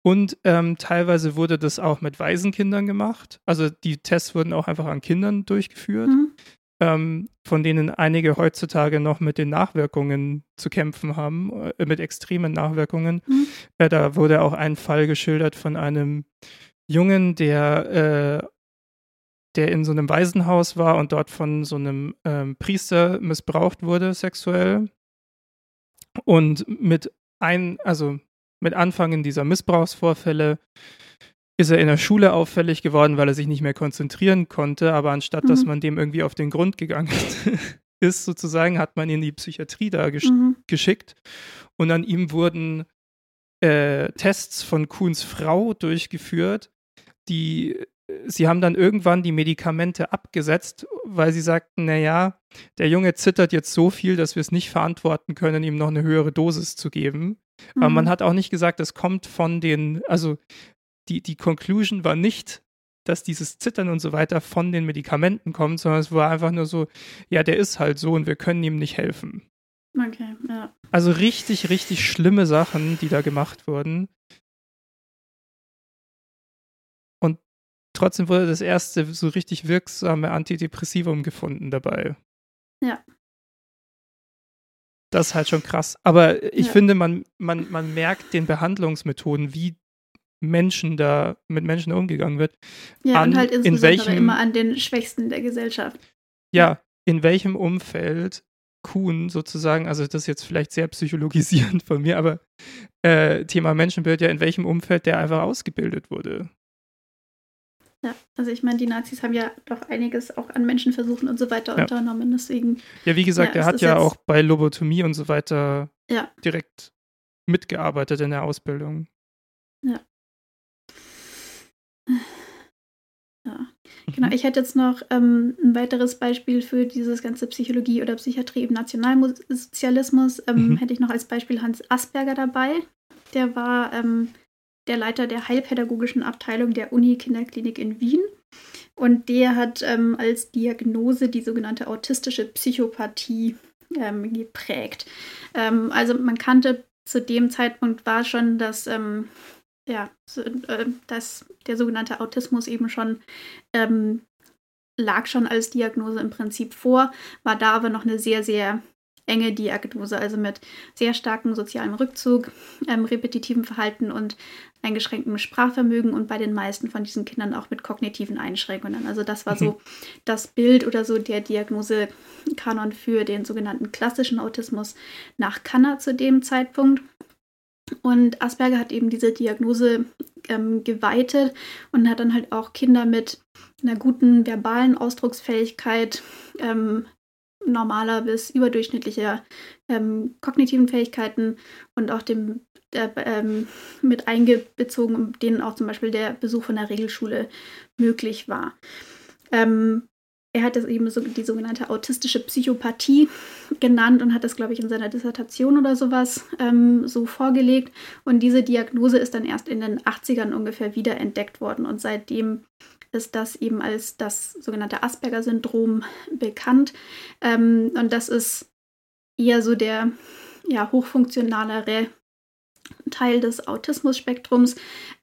Und ähm, teilweise wurde das auch mit Waisenkindern gemacht. Also die Tests wurden auch einfach an Kindern durchgeführt, mhm. ähm, von denen einige heutzutage noch mit den Nachwirkungen zu kämpfen haben, äh, mit extremen Nachwirkungen. Mhm. Äh, da wurde auch ein Fall geschildert von einem Jungen, der äh, der in so einem Waisenhaus war und dort von so einem ähm, Priester missbraucht wurde sexuell und mit ein, also mit Anfangen dieser Missbrauchsvorfälle ist er in der Schule auffällig geworden, weil er sich nicht mehr konzentrieren konnte. Aber anstatt mhm. dass man dem irgendwie auf den Grund gegangen ist, sozusagen, hat man ihn in die Psychiatrie da gesch mhm. geschickt. Und an ihm wurden äh, Tests von Kuhns Frau durchgeführt, die sie haben dann irgendwann die Medikamente abgesetzt, weil sie sagten, naja, der Junge zittert jetzt so viel, dass wir es nicht verantworten können, ihm noch eine höhere Dosis zu geben. Mhm. Aber man mhm. hat auch nicht gesagt, es kommt von den, also die, die Conclusion war nicht, dass dieses Zittern und so weiter von den Medikamenten kommt, sondern es war einfach nur so, ja, der ist halt so und wir können ihm nicht helfen. Okay, ja. Also richtig, richtig schlimme Sachen, die da gemacht wurden. Und trotzdem wurde das erste so richtig wirksame Antidepressivum gefunden dabei. Ja. Das ist halt schon krass. Aber ich ja. finde, man, man, man merkt den Behandlungsmethoden, wie Menschen da mit Menschen umgegangen wird. Ja, an, und halt insbesondere in welchem, immer an den Schwächsten der Gesellschaft. Ja, in welchem Umfeld Kuhn sozusagen, also das ist jetzt vielleicht sehr psychologisierend von mir, aber äh, Thema Menschenbild, ja, in welchem Umfeld der einfach ausgebildet wurde. Ja, also ich meine, die Nazis haben ja doch einiges auch an Menschenversuchen und so weiter ja. unternommen, deswegen. Ja, wie gesagt, ja, er hat ja auch bei Lobotomie und so weiter ja. direkt mitgearbeitet in der Ausbildung. Ja. Ja. Genau, mhm. ich hätte jetzt noch ähm, ein weiteres Beispiel für dieses ganze Psychologie oder Psychiatrie im Nationalsozialismus. Ähm, mhm. Hätte ich noch als Beispiel Hans Asperger dabei. Der war ähm, der Leiter der Heilpädagogischen Abteilung der Uni-Kinderklinik in Wien. Und der hat ähm, als Diagnose die sogenannte autistische Psychopathie ähm, geprägt. Ähm, also man kannte zu dem Zeitpunkt war schon, dass, ähm, ja, so, äh, dass der sogenannte Autismus eben schon ähm, lag schon als Diagnose im Prinzip vor, war da aber noch eine sehr, sehr enge Diagnose, also mit sehr starkem sozialem Rückzug, ähm, repetitivem Verhalten und eingeschränktem Sprachvermögen und bei den meisten von diesen Kindern auch mit kognitiven Einschränkungen. Also das war mhm. so das Bild oder so der Diagnosekanon für den sogenannten klassischen Autismus nach Kanner zu dem Zeitpunkt. Und Asperger hat eben diese Diagnose ähm, geweitet und hat dann halt auch Kinder mit einer guten verbalen Ausdrucksfähigkeit ähm, normaler bis überdurchschnittlicher ähm, kognitiven Fähigkeiten und auch dem äh, ähm, mit eingebezogen, denen auch zum Beispiel der Besuch von der Regelschule möglich war. Ähm, er hat das eben so, die sogenannte autistische Psychopathie genannt und hat das, glaube ich, in seiner Dissertation oder sowas ähm, so vorgelegt. Und diese Diagnose ist dann erst in den 80ern ungefähr wiederentdeckt worden. Und seitdem ist das eben als das sogenannte Asperger-Syndrom bekannt. Ähm, und das ist eher so der ja, hochfunktionalere Teil des Autismus-Spektrums,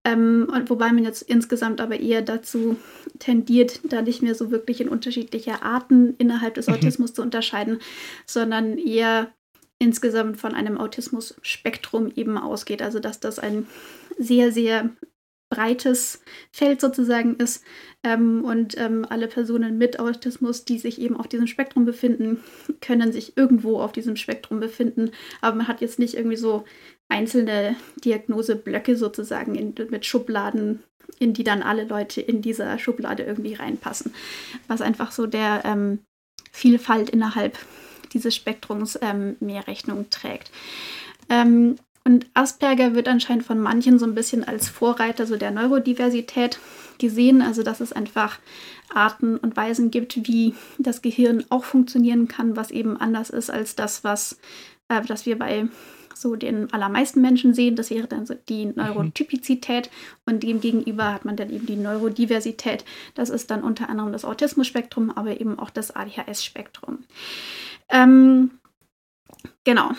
ähm, wobei man jetzt insgesamt aber eher dazu tendiert, da nicht mehr so wirklich in unterschiedliche Arten innerhalb des mhm. Autismus zu unterscheiden, sondern eher insgesamt von einem Autismus-Spektrum eben ausgeht. Also dass das ein sehr, sehr breites Feld sozusagen ist ähm, und ähm, alle Personen mit Autismus, die sich eben auf diesem Spektrum befinden, können sich irgendwo auf diesem Spektrum befinden, aber man hat jetzt nicht irgendwie so einzelne Diagnoseblöcke sozusagen in, mit Schubladen, in die dann alle Leute in dieser Schublade irgendwie reinpassen, was einfach so der ähm, Vielfalt innerhalb dieses Spektrums ähm, mehr Rechnung trägt. Ähm, und Asperger wird anscheinend von manchen so ein bisschen als Vorreiter so der Neurodiversität gesehen, also dass es einfach Arten und Weisen gibt, wie das Gehirn auch funktionieren kann, was eben anders ist als das, was äh, das wir bei so den allermeisten Menschen sehen. Das wäre dann so die mhm. Neurotypizität und dem gegenüber hat man dann eben die Neurodiversität. Das ist dann unter anderem das Autismus-Spektrum, aber eben auch das ADHS-Spektrum. Ähm, Genau.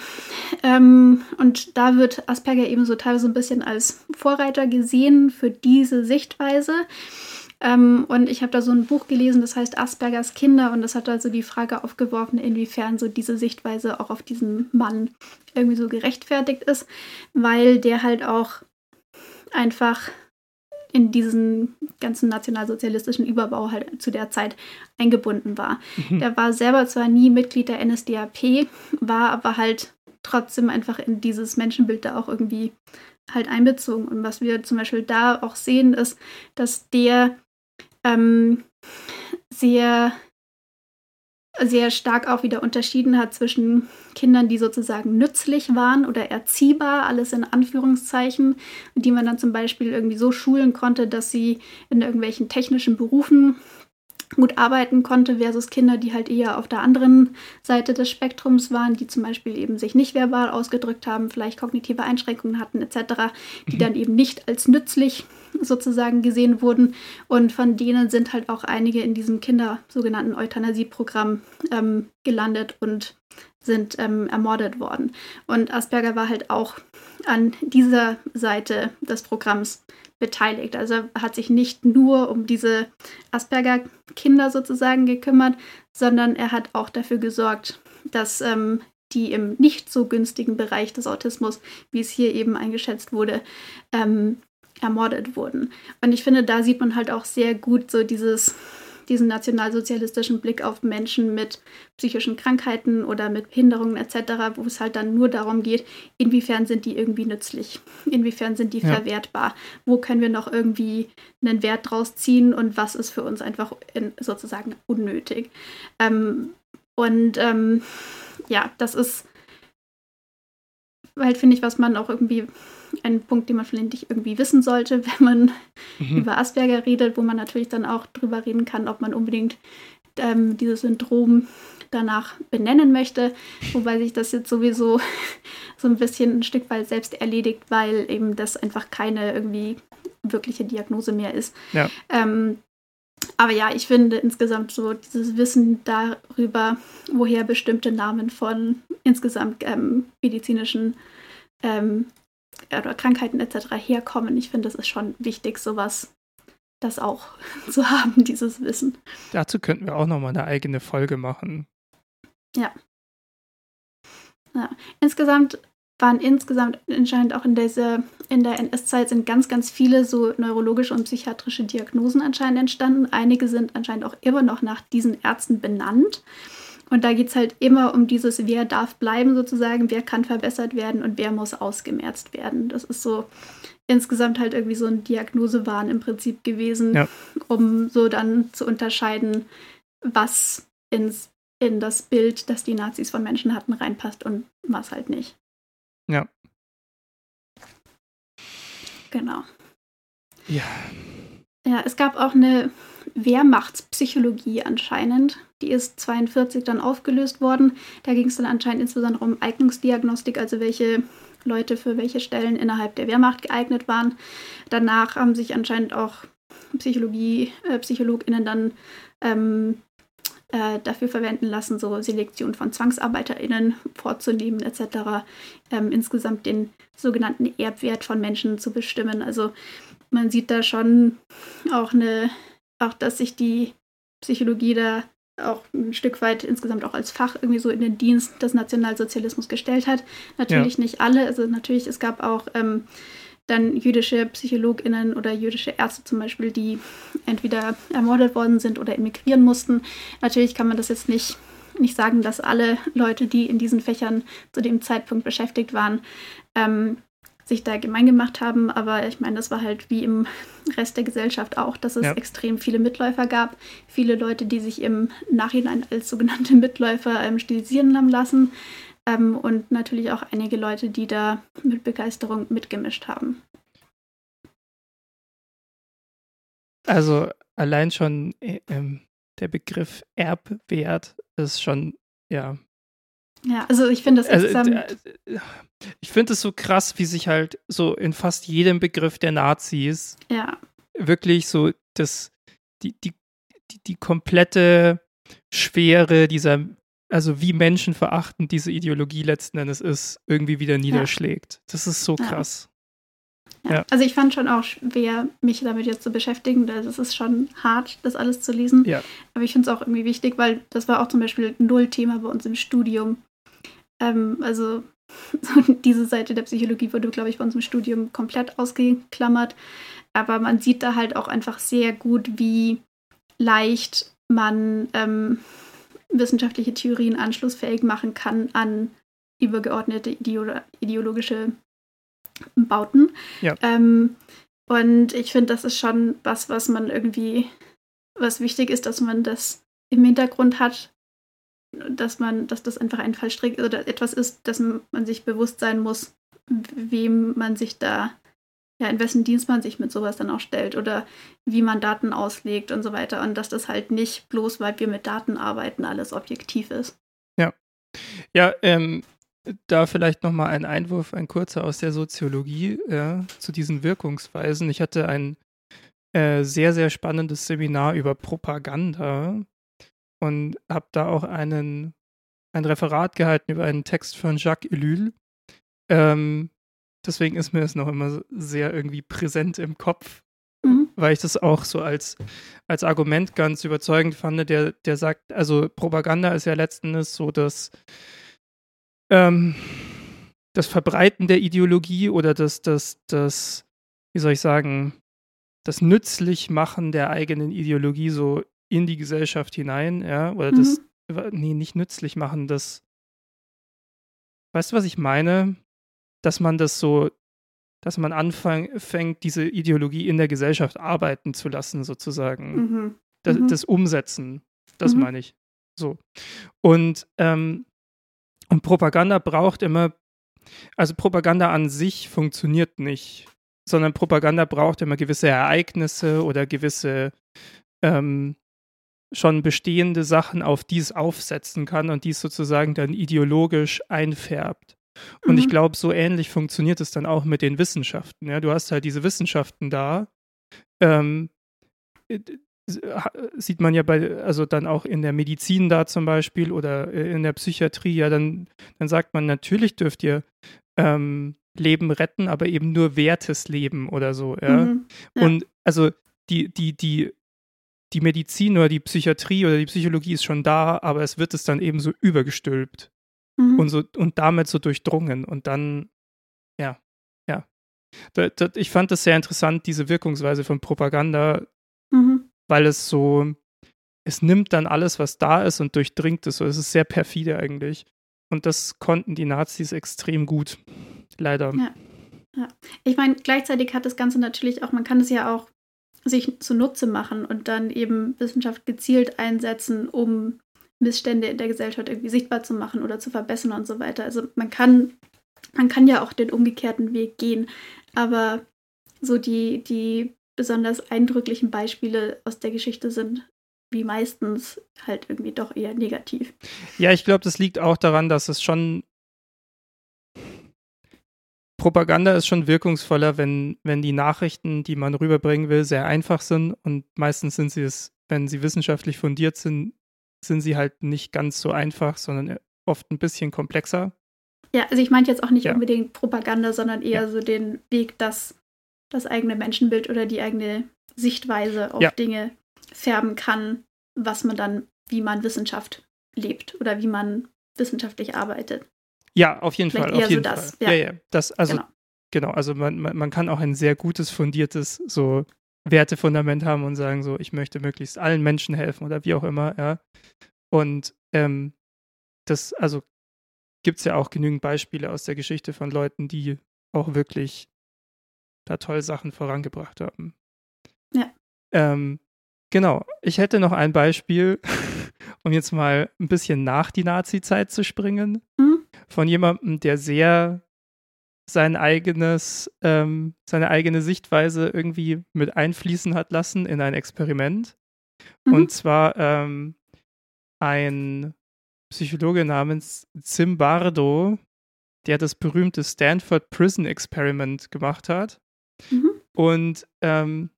Ähm, und da wird Asperger eben so teilweise ein bisschen als Vorreiter gesehen für diese Sichtweise. Ähm, und ich habe da so ein Buch gelesen, das heißt Aspergers Kinder. Und das hat also die Frage aufgeworfen, inwiefern so diese Sichtweise auch auf diesen Mann irgendwie so gerechtfertigt ist, weil der halt auch einfach in diesen ganzen nationalsozialistischen Überbau halt zu der Zeit eingebunden war. Mhm. Der war selber zwar nie Mitglied der NSDAP, war aber halt trotzdem einfach in dieses Menschenbild da auch irgendwie halt einbezogen. Und was wir zum Beispiel da auch sehen, ist, dass der ähm, sehr sehr stark auch wieder unterschieden hat zwischen Kindern, die sozusagen nützlich waren oder erziehbar, alles in Anführungszeichen, die man dann zum Beispiel irgendwie so schulen konnte, dass sie in irgendwelchen technischen Berufen gut arbeiten konnte, versus Kinder, die halt eher auf der anderen Seite des Spektrums waren, die zum Beispiel eben sich nicht verbal ausgedrückt haben, vielleicht kognitive Einschränkungen hatten etc., die mhm. dann eben nicht als nützlich sozusagen gesehen wurden. Und von denen sind halt auch einige in diesem Kinder sogenannten Euthanasieprogramm ähm, gelandet und sind ähm, ermordet worden. Und Asperger war halt auch an dieser Seite des Programms beteiligt. Also hat sich nicht nur um diese Asperger-Kinder sozusagen gekümmert, sondern er hat auch dafür gesorgt, dass ähm, die im nicht so günstigen Bereich des Autismus, wie es hier eben eingeschätzt wurde, ähm, ermordet wurden. Und ich finde, da sieht man halt auch sehr gut so dieses diesen nationalsozialistischen Blick auf Menschen mit psychischen Krankheiten oder mit Behinderungen etc., wo es halt dann nur darum geht, inwiefern sind die irgendwie nützlich, inwiefern sind die ja. verwertbar, wo können wir noch irgendwie einen Wert draus ziehen und was ist für uns einfach in, sozusagen unnötig. Ähm, und ähm, ja, das ist halt, finde ich, was man auch irgendwie ein Punkt, den man vielleicht irgendwie wissen sollte, wenn man mhm. über Asperger redet, wo man natürlich dann auch drüber reden kann, ob man unbedingt ähm, dieses Syndrom danach benennen möchte, wobei sich das jetzt sowieso so ein bisschen ein Stück weit selbst erledigt, weil eben das einfach keine irgendwie wirkliche Diagnose mehr ist. Ja. Ähm, aber ja, ich finde insgesamt so dieses Wissen darüber, woher bestimmte Namen von insgesamt ähm, medizinischen ähm, oder Krankheiten etc. herkommen. Ich finde, es ist schon wichtig, sowas das auch zu haben, dieses Wissen. Dazu könnten wir auch nochmal eine eigene Folge machen. Ja. ja. Insgesamt waren insgesamt anscheinend auch in dieser, in der NS-Zeit sind ganz, ganz viele so neurologische und psychiatrische Diagnosen anscheinend entstanden. Einige sind anscheinend auch immer noch nach diesen Ärzten benannt. Und da geht es halt immer um dieses, wer darf bleiben sozusagen, wer kann verbessert werden und wer muss ausgemerzt werden. Das ist so insgesamt halt irgendwie so ein Diagnosewahn im Prinzip gewesen, ja. um so dann zu unterscheiden, was ins, in das Bild, das die Nazis von Menschen hatten, reinpasst und was halt nicht. Ja. Genau. Ja. Ja, es gab auch eine Wehrmachtspsychologie anscheinend. Die ist 42 dann aufgelöst worden. Da ging es dann anscheinend insbesondere um Eignungsdiagnostik, also welche Leute für welche Stellen innerhalb der Wehrmacht geeignet waren. Danach haben sich anscheinend auch Psychologie, äh, PsychologInnen dann ähm, äh, dafür verwenden lassen, so Selektion von ZwangsarbeiterInnen vorzunehmen, etc. Ähm, insgesamt den sogenannten Erbwert von Menschen zu bestimmen. Also man sieht da schon auch eine, auch dass sich die Psychologie da auch ein Stück weit insgesamt auch als Fach irgendwie so in den Dienst des Nationalsozialismus gestellt hat. Natürlich ja. nicht alle, also natürlich, es gab auch ähm, dann jüdische PsychologInnen oder jüdische Ärzte zum Beispiel, die entweder ermordet worden sind oder emigrieren mussten. Natürlich kann man das jetzt nicht, nicht sagen, dass alle Leute, die in diesen Fächern zu dem Zeitpunkt beschäftigt waren, ähm, sich da gemein gemacht haben. Aber ich meine, das war halt wie im Rest der Gesellschaft auch, dass es ja. extrem viele Mitläufer gab. Viele Leute, die sich im Nachhinein als sogenannte Mitläufer ähm, stilisieren haben lassen. Ähm, und natürlich auch einige Leute, die da mit Begeisterung mitgemischt haben. Also allein schon äh, ähm, der Begriff Erbwert ist schon, ja. Ja, also ich finde das also, äh, Ich finde es so krass, wie sich halt so in fast jedem Begriff der Nazis ja. wirklich so das, die, die, die, die komplette Schwere dieser also wie menschenverachtend diese Ideologie letzten Endes ist, irgendwie wieder niederschlägt. Ja. Das ist so krass. Ja. ja. Also ich fand schon auch schwer, mich damit jetzt zu beschäftigen. Das ist schon hart, das alles zu lesen. Ja. Aber ich finde es auch irgendwie wichtig, weil das war auch zum Beispiel null Thema bei uns im Studium. Ähm, also diese Seite der Psychologie wurde, glaube ich, bei uns im Studium komplett ausgeklammert. Aber man sieht da halt auch einfach sehr gut, wie leicht man ähm, wissenschaftliche Theorien anschlussfähig machen kann an übergeordnete Ideolo ideologische Bauten. Ja. Ähm, und ich finde, das ist schon was, was man irgendwie, was wichtig ist, dass man das im Hintergrund hat, dass man, dass das einfach ein Fallstrick oder etwas ist, dass man sich bewusst sein muss, wem man sich da ja, in wessen Dienst man sich mit sowas dann auch stellt oder wie man Daten auslegt und so weiter. Und dass das halt nicht bloß, weil wir mit Daten arbeiten, alles objektiv ist. Ja. Ja, ähm, da vielleicht nochmal ein Einwurf, ein kurzer aus der Soziologie ja, zu diesen Wirkungsweisen. Ich hatte ein äh, sehr, sehr spannendes Seminar über Propaganda und habe da auch einen, ein Referat gehalten über einen Text von Jacques Ellul. Ähm, deswegen ist mir das noch immer sehr irgendwie präsent im Kopf, mhm. weil ich das auch so als, als Argument ganz überzeugend fand, der, der sagt, also Propaganda ist ja letzten Endes so dass ähm, das Verbreiten der Ideologie oder das, das, das, wie soll ich sagen, das Nützlichmachen der eigenen Ideologie so in die Gesellschaft hinein, ja, oder das, mhm. nee, nicht nützlich machen, das, weißt du, was ich meine? dass man das so, dass man anfängt, diese Ideologie in der Gesellschaft arbeiten zu lassen, sozusagen. Mhm. Das, mhm. das, Umsetzen, das mhm. meine ich. So. Und, ähm, und Propaganda braucht immer, also Propaganda an sich funktioniert nicht, sondern Propaganda braucht immer gewisse Ereignisse oder gewisse ähm, schon bestehende Sachen, auf die es aufsetzen kann und die es sozusagen dann ideologisch einfärbt. Und mhm. ich glaube, so ähnlich funktioniert es dann auch mit den Wissenschaften. Ja? Du hast halt diese Wissenschaften da. Ähm, äh, sieht man ja bei, also dann auch in der Medizin da zum Beispiel oder äh, in der Psychiatrie, ja, dann, dann sagt man, natürlich dürft ihr ähm, Leben retten, aber eben nur wertes Leben oder so, ja. Mhm, ja. Und also die, die, die, die Medizin oder die Psychiatrie oder die Psychologie ist schon da, aber es wird es dann eben so übergestülpt mhm. und, so, und damit so durchdrungen. Und dann, ja, ja. Da, da, ich fand das sehr interessant, diese Wirkungsweise von Propaganda, mhm. weil es so, es nimmt dann alles, was da ist und durchdringt es. So, es ist sehr perfide eigentlich. Und das konnten die Nazis extrem gut. Leider. Ja. ja. Ich meine, gleichzeitig hat das Ganze natürlich auch, man kann es ja auch sich zunutze machen und dann eben Wissenschaft gezielt einsetzen, um Missstände in der Gesellschaft irgendwie sichtbar zu machen oder zu verbessern und so weiter. Also man kann, man kann ja auch den umgekehrten Weg gehen, aber so die, die besonders eindrücklichen Beispiele aus der Geschichte sind wie meistens halt irgendwie doch eher negativ. Ja, ich glaube, das liegt auch daran, dass es schon Propaganda ist schon wirkungsvoller, wenn, wenn die Nachrichten, die man rüberbringen will, sehr einfach sind und meistens sind sie es, wenn sie wissenschaftlich fundiert sind, sind sie halt nicht ganz so einfach, sondern oft ein bisschen komplexer. Ja, also ich meinte jetzt auch nicht Ja. unbedingt Propaganda, sondern eher so den Weg, dass das eigene Menschenbild oder die eigene Sichtweise auf Ja. Dinge färben kann, was man dann, wie man Wissenschaft lebt oder wie man wissenschaftlich arbeitet. Ja, auf jeden Vielleicht Fall. eher Auf so jeden das, Fall. Ja, ja. ja. Das, also, Genau. genau. also man, man, man kann auch ein sehr gutes, fundiertes so Wertefundament haben und sagen, so, ich möchte möglichst allen Menschen helfen oder wie auch immer, ja. Und ähm, das, also gibt es ja auch genügend Beispiele aus der Geschichte von Leuten, die auch wirklich da toll Sachen vorangebracht haben. Ja. Ähm, genau. Ich hätte noch ein Beispiel, um jetzt mal ein bisschen nach die Nazi-Zeit zu springen Hm? Von jemandem, der sehr sein eigenes, ähm, seine eigene Sichtweise irgendwie mit einfließen hat lassen in ein Experiment. Mhm. Und zwar ähm, ein Psychologe namens Zimbardo, der das berühmte Stanford Prison Experiment gemacht hat. Mhm. Und ähm,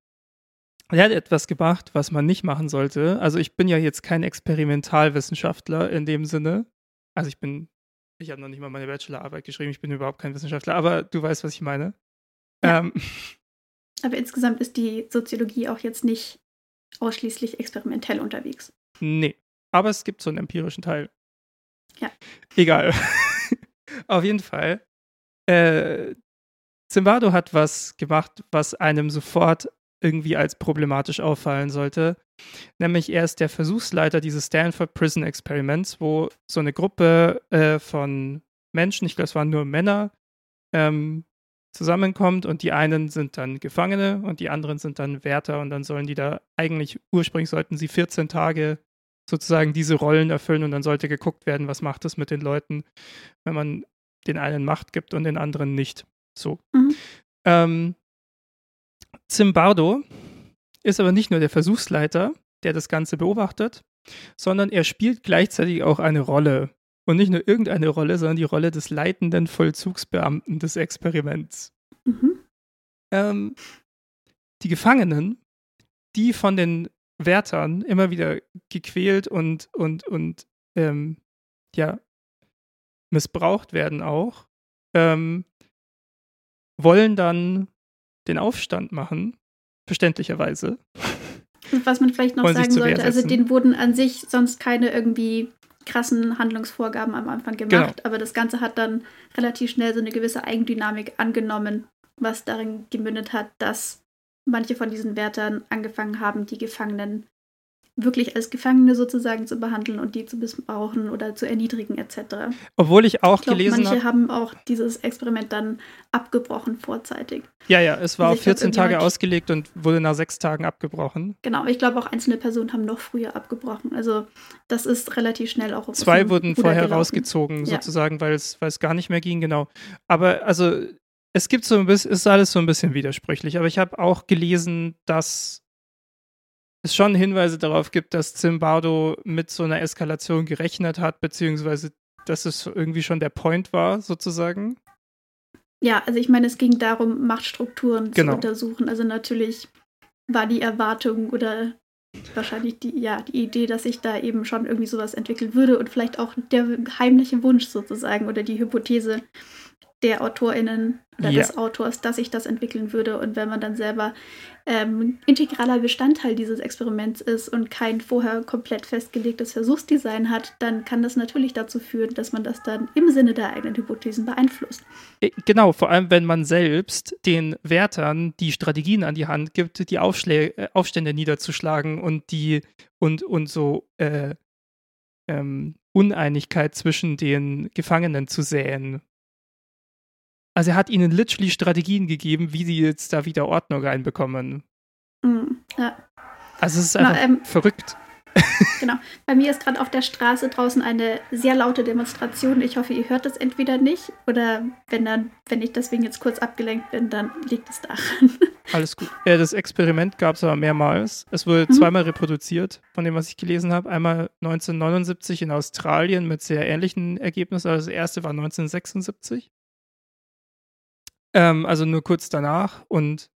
er hat etwas gemacht, was man nicht machen sollte. Also ich bin ja jetzt kein Experimentalwissenschaftler in dem Sinne. Also ich bin, ich habe noch nicht mal meine Bachelorarbeit geschrieben, ich bin überhaupt kein Wissenschaftler, aber du weißt, was ich meine. Ja. Ähm, Aber insgesamt ist die Soziologie auch jetzt nicht ausschließlich experimentell unterwegs. nee, aber es gibt so einen empirischen Teil. Ja. Egal. Auf jeden Fall. Äh, Zimbardo hat was gemacht, was einem sofort irgendwie als problematisch auffallen sollte. Nämlich er ist der Versuchsleiter dieses Stanford Prison Experiments, wo so eine Gruppe äh, von Menschen, ich glaube es waren nur Männer, ähm, zusammenkommt und die einen sind dann Gefangene und die anderen sind dann Wärter und dann sollen die da eigentlich, ursprünglich sollten sie 14 Tage sozusagen diese Rollen erfüllen und dann sollte geguckt werden, was macht es mit den Leuten, wenn man den einen Macht gibt und den anderen nicht. So. Mhm. Ähm, Zimbardo ist aber nicht nur der Versuchsleiter, der das Ganze beobachtet, sondern er spielt gleichzeitig auch eine Rolle. Und nicht nur irgendeine Rolle, sondern die Rolle des leitenden Vollzugsbeamten des Experiments. Mhm. Ähm, die Gefangenen, die von den Wärtern immer wieder gequält und, und, und ähm, ja, missbraucht werden auch, ähm, wollen dann den Aufstand machen, verständlicherweise. Was man vielleicht noch sagen sollte, also denen wurden an sich sonst keine irgendwie krassen Handlungsvorgaben am Anfang gemacht, Genau. aber das Ganze hat dann relativ schnell so eine gewisse Eigendynamik angenommen, was darin gemündet hat, dass manche von diesen Wärtern angefangen haben, die Gefangenen wirklich als Gefangene sozusagen zu behandeln und die zu missbrauchen oder zu erniedrigen etc. Obwohl ich auch Ich glaube, gelesen manche habe, haben auch dieses Experiment dann abgebrochen vorzeitig. ja, ja, es war Also auf ich glaub, 14 Tage ausgelegt und wurde nach sechs Tagen abgebrochen. Genau, ich glaube auch einzelne Personen haben noch früher abgebrochen. Also das ist relativ schnell auch. Zwei wurden vorher gelaufen. rausgezogen, Ja. sozusagen, weil es, weil es gar nicht mehr ging, genau. Aber also es gibt so ein bisschen, ist alles so ein bisschen widersprüchlich, aber ich habe auch gelesen, dass es schon Hinweise darauf gibt, dass Zimbardo mit so einer Eskalation gerechnet hat, beziehungsweise dass es irgendwie schon der Point war, sozusagen. Ja, also ich meine, es ging darum, Machtstrukturen Genau. zu untersuchen. Also natürlich war die Erwartung oder wahrscheinlich die, ja, die Idee, dass sich da eben schon irgendwie sowas entwickeln würde und vielleicht auch der heimliche Wunsch sozusagen oder die Hypothese der AutorInnen oder Ja. des Autors, dass sich das entwickeln würde. Und wenn man dann selber ähm, integraler Bestandteil dieses Experiments ist und kein vorher komplett festgelegtes Versuchsdesign hat, dann kann das natürlich dazu führen, dass man das dann im Sinne der eigenen Hypothesen beeinflusst. Äh, Genau, vor allem wenn man selbst den Wärtern die Strategien an die Hand gibt, die Aufschlä äh, Aufstände niederzuschlagen und die und, und so äh, ähm, Uneinigkeit zwischen den Gefangenen zu säen. Also er hat ihnen literally Strategien gegeben, wie sie jetzt da wieder Ordnung reinbekommen. Mm, ja. Also es ist Genau, einfach ähm, verrückt. Bei mir ist gerade auf der Straße draußen eine sehr laute Demonstration. Ich hoffe, ihr hört das entweder nicht oder wenn dann, wenn ich deswegen jetzt kurz abgelenkt bin, dann liegt es daran. Alles gut. Äh, das Experiment gab es aber mehrmals. Es wurde Mhm. zweimal reproduziert, von dem, was ich gelesen habe. Einmal 1979 in Australien mit sehr ähnlichen Ergebnissen. Also das erste war 1976. Ähm, also nur kurz danach. Und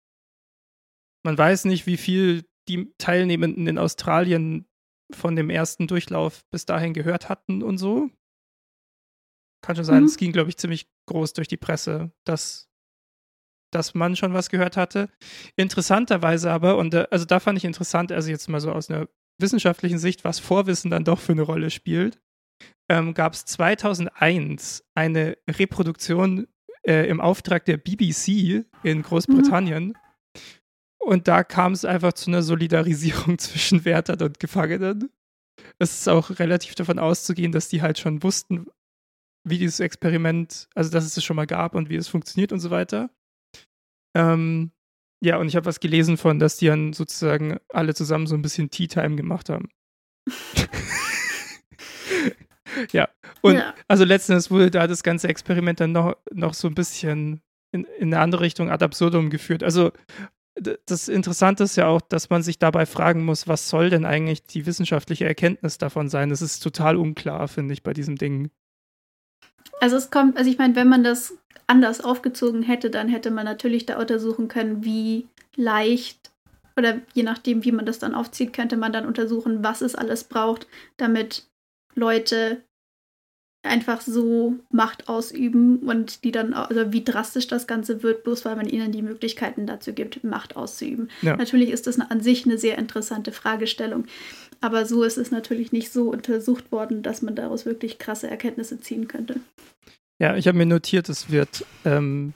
man weiß nicht, wie viel die Teilnehmenden in Australien von dem ersten Durchlauf bis dahin gehört hatten und so. Kann schon sein, mhm. es ging, glaube ich, ziemlich groß durch die Presse, dass, dass man schon was gehört hatte. Interessanterweise aber, und äh, also da fand ich interessant, also jetzt mal so aus einer wissenschaftlichen Sicht, was Vorwissen dann doch für eine Rolle spielt, ähm, gab es 2001 eine Reproduktion äh, im Auftrag der BBC in Großbritannien. Mhm. Und da kam es einfach zu einer Solidarisierung zwischen Wärtern und Gefangenen. Es ist auch relativ davon auszugehen, dass die halt schon wussten, wie dieses Experiment, also dass es es schon mal gab und wie es funktioniert und so weiter. Ähm, ja, und ich habe was gelesen von, dass die dann sozusagen alle zusammen so ein bisschen Tea Time gemacht haben. ja, und ja. also letztendlich wurde da das ganze Experiment dann noch, noch so ein bisschen in, in eine andere Richtung ad absurdum geführt. Also das Interessante ist ja auch, dass man sich dabei fragen muss, was soll denn eigentlich die wissenschaftliche Erkenntnis davon sein? Das ist total unklar, finde ich, bei diesem Ding. Also es kommt, also ich meine, wenn man das anders aufgezogen hätte, dann hätte man natürlich da untersuchen können, wie leicht oder je nachdem, wie man das dann aufzieht, könnte man dann untersuchen, was es alles braucht, damit Leute einfach so Macht ausüben und die dann, also wie drastisch das Ganze wird, bloß weil man ihnen die Möglichkeiten dazu gibt, Macht auszuüben. Ja. Natürlich ist das an sich eine sehr interessante Fragestellung, aber so ist es natürlich nicht so untersucht worden, dass man daraus wirklich krasse Erkenntnisse ziehen könnte. Ja, ich habe mir notiert, es wird ähm,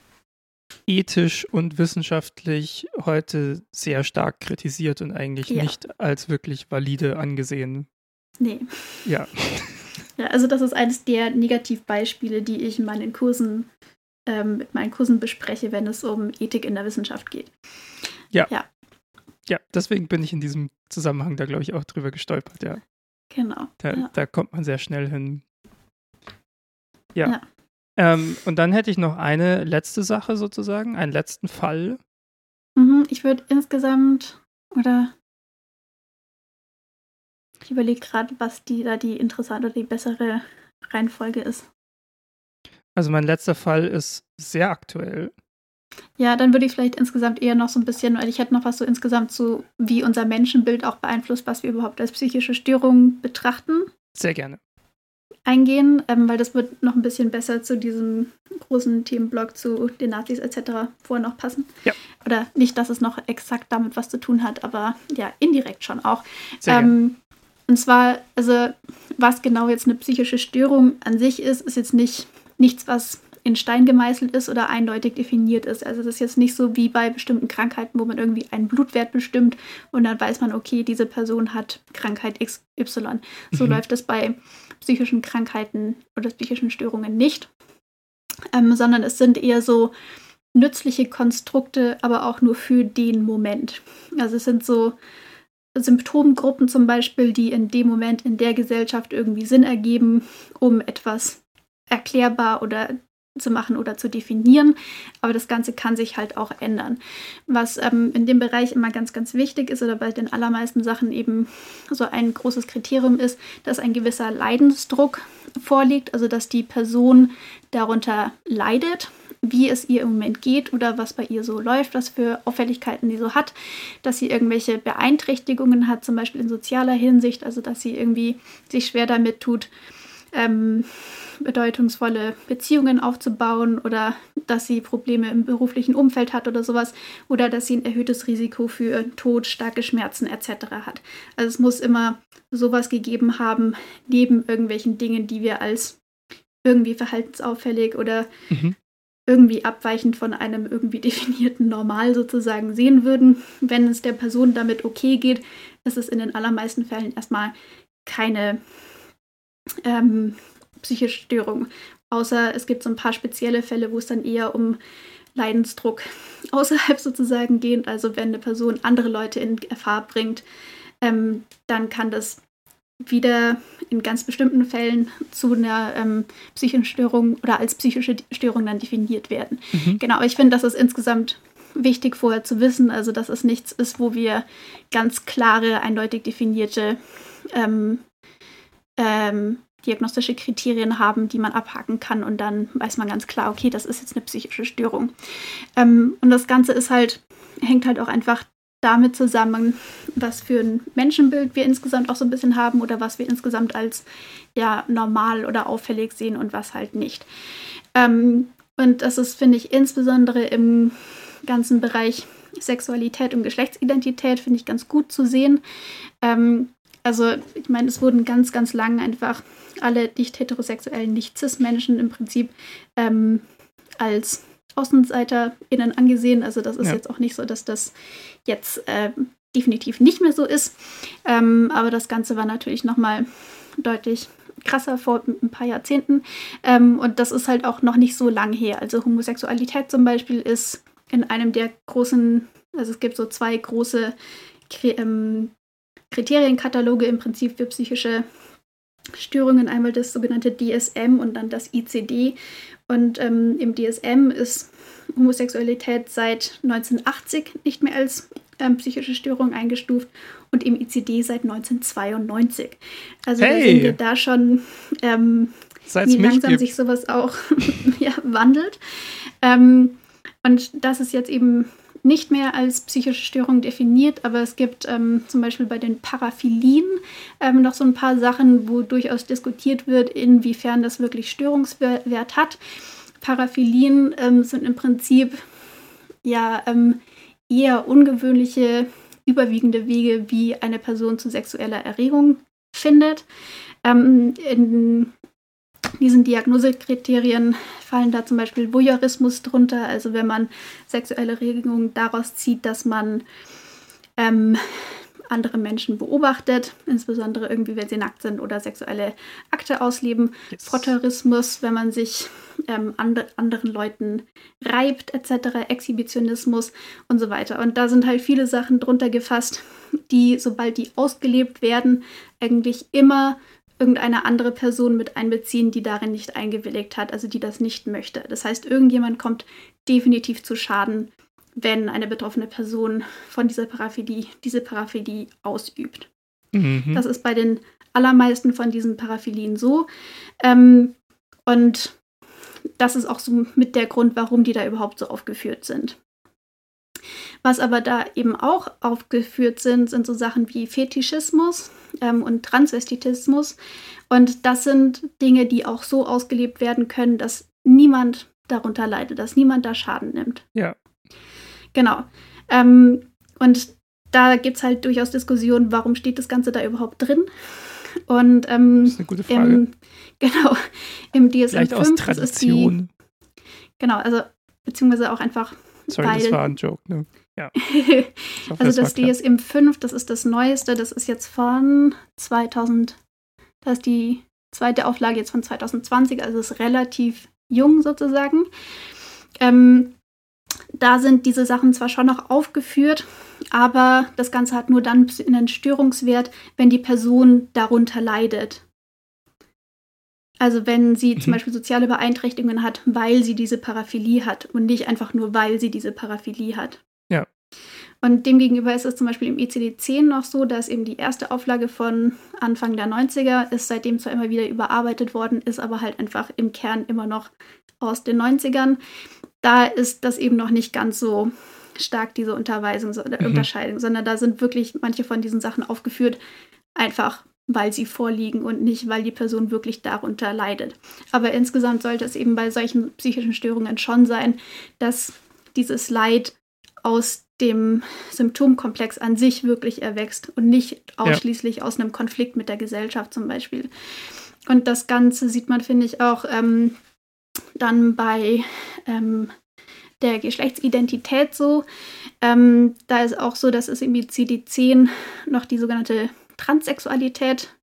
ethisch und wissenschaftlich heute sehr stark kritisiert und eigentlich ja. nicht als wirklich valide angesehen. Nee. Ja. Ja, also das ist eines der Negativbeispiele, die ich in meinen Kursen, ähm, mit meinen Kursen bespreche, wenn es um Ethik in der Wissenschaft geht. Ja. Ja, ja deswegen bin ich in diesem Zusammenhang da, glaube ich, auch drüber gestolpert, ja. Genau. Da, ja. da kommt man sehr schnell hin. Ja. ja. Ähm, und dann hätte ich noch eine letzte Sache sozusagen, einen letzten Fall. Mhm, ich würde insgesamt, oder ich überlege gerade, was die da die interessante oder die bessere Reihenfolge ist. Also mein letzter Fall ist sehr aktuell. Ja, dann würde ich vielleicht insgesamt eher noch so ein bisschen, weil ich hätte noch was so insgesamt so, wie unser Menschenbild auch beeinflusst, was wir überhaupt als psychische Störung betrachten. Sehr gerne. Eingehen, ähm, weil das wird noch ein bisschen besser zu diesem großen Themenblock zu den Nazis etc. vorher noch passen. Ja. Oder nicht, dass es noch exakt damit was zu tun hat, aber ja, indirekt schon auch. Sehr ähm, und zwar, also was genau jetzt eine psychische Störung an sich ist, ist jetzt nicht nichts, was in Stein gemeißelt ist oder eindeutig definiert ist. Also das ist jetzt nicht so wie bei bestimmten Krankheiten, wo man irgendwie einen Blutwert bestimmt und dann weiß man, okay, diese Person hat Krankheit XY. So mhm. läuft es bei psychischen Krankheiten oder psychischen Störungen nicht, ähm, sondern es sind eher so nützliche Konstrukte, aber auch nur für den Moment. Also es sind so Symptomgruppen zum Beispiel, die in dem Moment in der Gesellschaft irgendwie Sinn ergeben, um etwas erklärbar oder zu machen oder zu definieren. Aber das Ganze kann sich halt auch ändern. Was ähm, in dem Bereich immer ganz, ganz wichtig ist oder bei den allermeisten Sachen eben so ein großes Kriterium ist, dass ein gewisser Leidensdruck vorliegt, also dass die Person darunter leidet wie es ihr im Moment geht oder was bei ihr so läuft, was für Auffälligkeiten sie so hat, dass sie irgendwelche Beeinträchtigungen hat, zum Beispiel in sozialer Hinsicht, also dass sie irgendwie sich schwer damit tut, ähm, bedeutungsvolle Beziehungen aufzubauen oder dass sie Probleme im beruflichen Umfeld hat oder sowas oder dass sie ein erhöhtes Risiko für Tod, starke Schmerzen etc. hat. Also es muss immer sowas gegeben haben, neben irgendwelchen Dingen, die wir als irgendwie verhaltensauffällig oder mhm irgendwie abweichend von einem irgendwie definierten Normal sozusagen sehen würden. Wenn es der Person damit okay geht, ist es in den allermeisten Fällen erstmal keine ähm, psychische Störung. Außer es gibt so ein paar spezielle Fälle, wo es dann eher um Leidensdruck außerhalb sozusagen geht. Also wenn eine Person andere Leute in Gefahr bringt, ähm, dann kann das wieder in ganz bestimmten Fällen zu einer ähm, psychischen Störung oder als psychische Störung dann definiert werden. Mhm. Genau, aber ich finde, das ist insgesamt wichtig vorher zu wissen, also dass es nichts ist, wo wir ganz klare, eindeutig definierte ähm, ähm, diagnostische Kriterien haben, die man abhaken kann und dann weiß man ganz klar, okay, das ist jetzt eine psychische Störung. Ähm, und das Ganze ist halt, hängt halt auch einfach damit zusammen, was für ein Menschenbild wir insgesamt auch so ein bisschen haben oder was wir insgesamt als ja normal oder auffällig sehen und was halt nicht. Ähm, und das ist, finde ich, insbesondere im ganzen Bereich Sexualität und Geschlechtsidentität, finde ich ganz gut zu sehen. Ähm, also, ich meine, es wurden ganz, ganz lange einfach alle nicht heterosexuellen, nicht cis-Menschen im Prinzip ähm, als AußenseiterInnen angesehen. Also, das ist ja. jetzt auch nicht so, dass das jetzt äh, definitiv nicht mehr so ist. Ähm, aber das Ganze war natürlich nochmal deutlich krasser vor ein paar Jahrzehnten. Ähm, und das ist halt auch noch nicht so lang her. Also Homosexualität zum Beispiel ist in einem der großen, also es gibt so zwei große ähm, Kriterienkataloge im Prinzip für psychische Störungen. Einmal das sogenannte DSM und dann das ICD. Und ähm, im DSM ist Homosexualität seit 1980 nicht mehr als ähm, psychische Störung eingestuft und im ICD seit 1992. Also hey. da sind wir da schon, ähm, wie langsam sich sowas auch ja, wandelt. Ähm, und das ist jetzt eben nicht mehr als psychische Störung definiert, aber es gibt ähm, zum Beispiel bei den Paraphilien ähm, noch so ein paar Sachen, wo durchaus diskutiert wird, inwiefern das wirklich Störungswert hat. Paraphilien ähm, sind im Prinzip ja ähm, eher ungewöhnliche, überwiegende Wege, wie eine Person zu sexueller Erregung findet. Ähm, in diesen Diagnosekriterien fallen da zum Beispiel Voyeurismus drunter, also wenn man sexuelle Regungen daraus zieht, dass man ähm, andere Menschen beobachtet, insbesondere irgendwie, wenn sie nackt sind oder sexuelle Akte ausleben. Yes. Frotteurismus, wenn man sich ähm, and anderen Leuten reibt, etc., Exhibitionismus und so weiter. Und da sind halt viele Sachen drunter gefasst, die, sobald die ausgelebt werden, eigentlich immer irgendeine andere Person mit einbeziehen, die darin nicht eingewilligt hat, also die das nicht möchte. Das heißt, irgendjemand kommt definitiv zu Schaden, wenn eine betroffene Person von dieser Paraphilie diese Paraphilie ausübt. Mhm. Das ist bei den allermeisten von diesen Paraphilien so. Ähm, und das ist auch so mit der Grund, warum die da überhaupt so aufgeführt sind. Was aber da eben auch aufgeführt sind, sind so Sachen wie Fetischismus ähm, und Transvestitismus. Und das sind Dinge, die auch so ausgelebt werden können, dass niemand darunter leidet, dass niemand da Schaden nimmt. Ja. Genau. Ähm, und da gibt es halt durchaus Diskussionen, warum steht das Ganze da überhaupt drin? Und ähm, das ist eine gute Frage. Im, genau, im DSM Vielleicht 5 aus Tradition. Die, genau, also beziehungsweise auch einfach. Sorry, weil, das war ein Joke, ne? Ja. hoffe, also das, das DSM 5, das ist das Neueste, das ist jetzt von 2000, das ist die zweite Auflage jetzt von 2020, also ist relativ jung sozusagen. Ähm, da sind diese Sachen zwar schon noch aufgeführt, aber das Ganze hat nur dann einen Störungswert, wenn die Person darunter leidet. Also wenn sie mhm. zum Beispiel soziale Beeinträchtigungen hat, weil sie diese Paraphilie hat und nicht einfach nur, weil sie diese Paraphilie hat. Ja. Und demgegenüber ist es zum Beispiel im ICD-10 noch so, dass eben die erste Auflage von Anfang der 90er ist seitdem zwar immer wieder überarbeitet worden, ist aber halt einfach im Kern immer noch aus den 90ern da ist das eben noch nicht ganz so stark, diese Unterweisung, so, mhm. Unterscheidung, sondern da sind wirklich manche von diesen Sachen aufgeführt, einfach weil sie vorliegen und nicht, weil die Person wirklich darunter leidet. Aber insgesamt sollte es eben bei solchen psychischen Störungen schon sein, dass dieses Leid aus dem Symptomkomplex an sich wirklich erwächst und nicht ausschließlich ja. aus einem Konflikt mit der Gesellschaft zum Beispiel. Und das Ganze sieht man, finde ich, auch ähm, dann bei ähm, der Geschlechtsidentität so. Ähm, da ist auch so, dass es im ICD-10 noch die sogenannte Transsexualität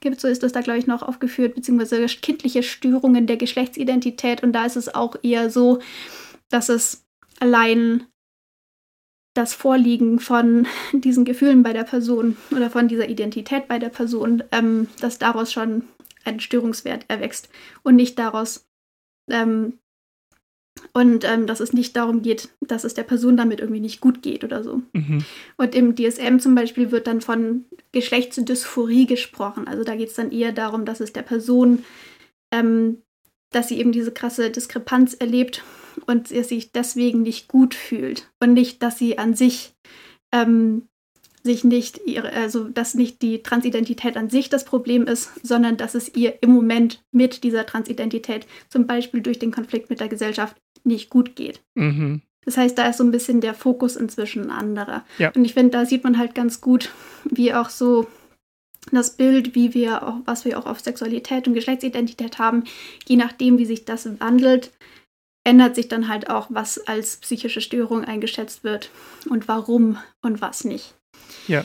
gibt. So ist das da, glaube ich, noch aufgeführt, beziehungsweise kindliche Störungen der Geschlechtsidentität. Und da ist es auch eher so, dass es allein das Vorliegen von diesen Gefühlen bei der Person oder von dieser Identität bei der Person, ähm, dass daraus schon ein Störungswert erwächst und nicht daraus, ähm, und ähm, dass es nicht darum geht, dass es der Person damit irgendwie nicht gut geht oder so. Mhm. Und im DSM zum Beispiel wird dann von Geschlechtsdysphorie gesprochen. Also da geht es dann eher darum, dass es der Person, ähm, dass sie eben diese krasse Diskrepanz erlebt und sie sich deswegen nicht gut fühlt. Und nicht, dass sie an sich ähm, sich nicht ihre, also dass nicht die Transidentität an sich das Problem ist, sondern dass es ihr im Moment mit dieser Transidentität, zum Beispiel durch den Konflikt mit der Gesellschaft, nicht gut geht. Mhm. Das heißt, da ist so ein bisschen der Fokus inzwischen ein anderer. Ja. Und ich finde, da sieht man halt ganz gut, wie auch so das Bild, wie wir auch, was wir auch auf Sexualität und Geschlechtsidentität haben, je nachdem, wie sich das wandelt, ändert sich dann halt auch, was als psychische Störung eingeschätzt wird und warum und was nicht. Ja.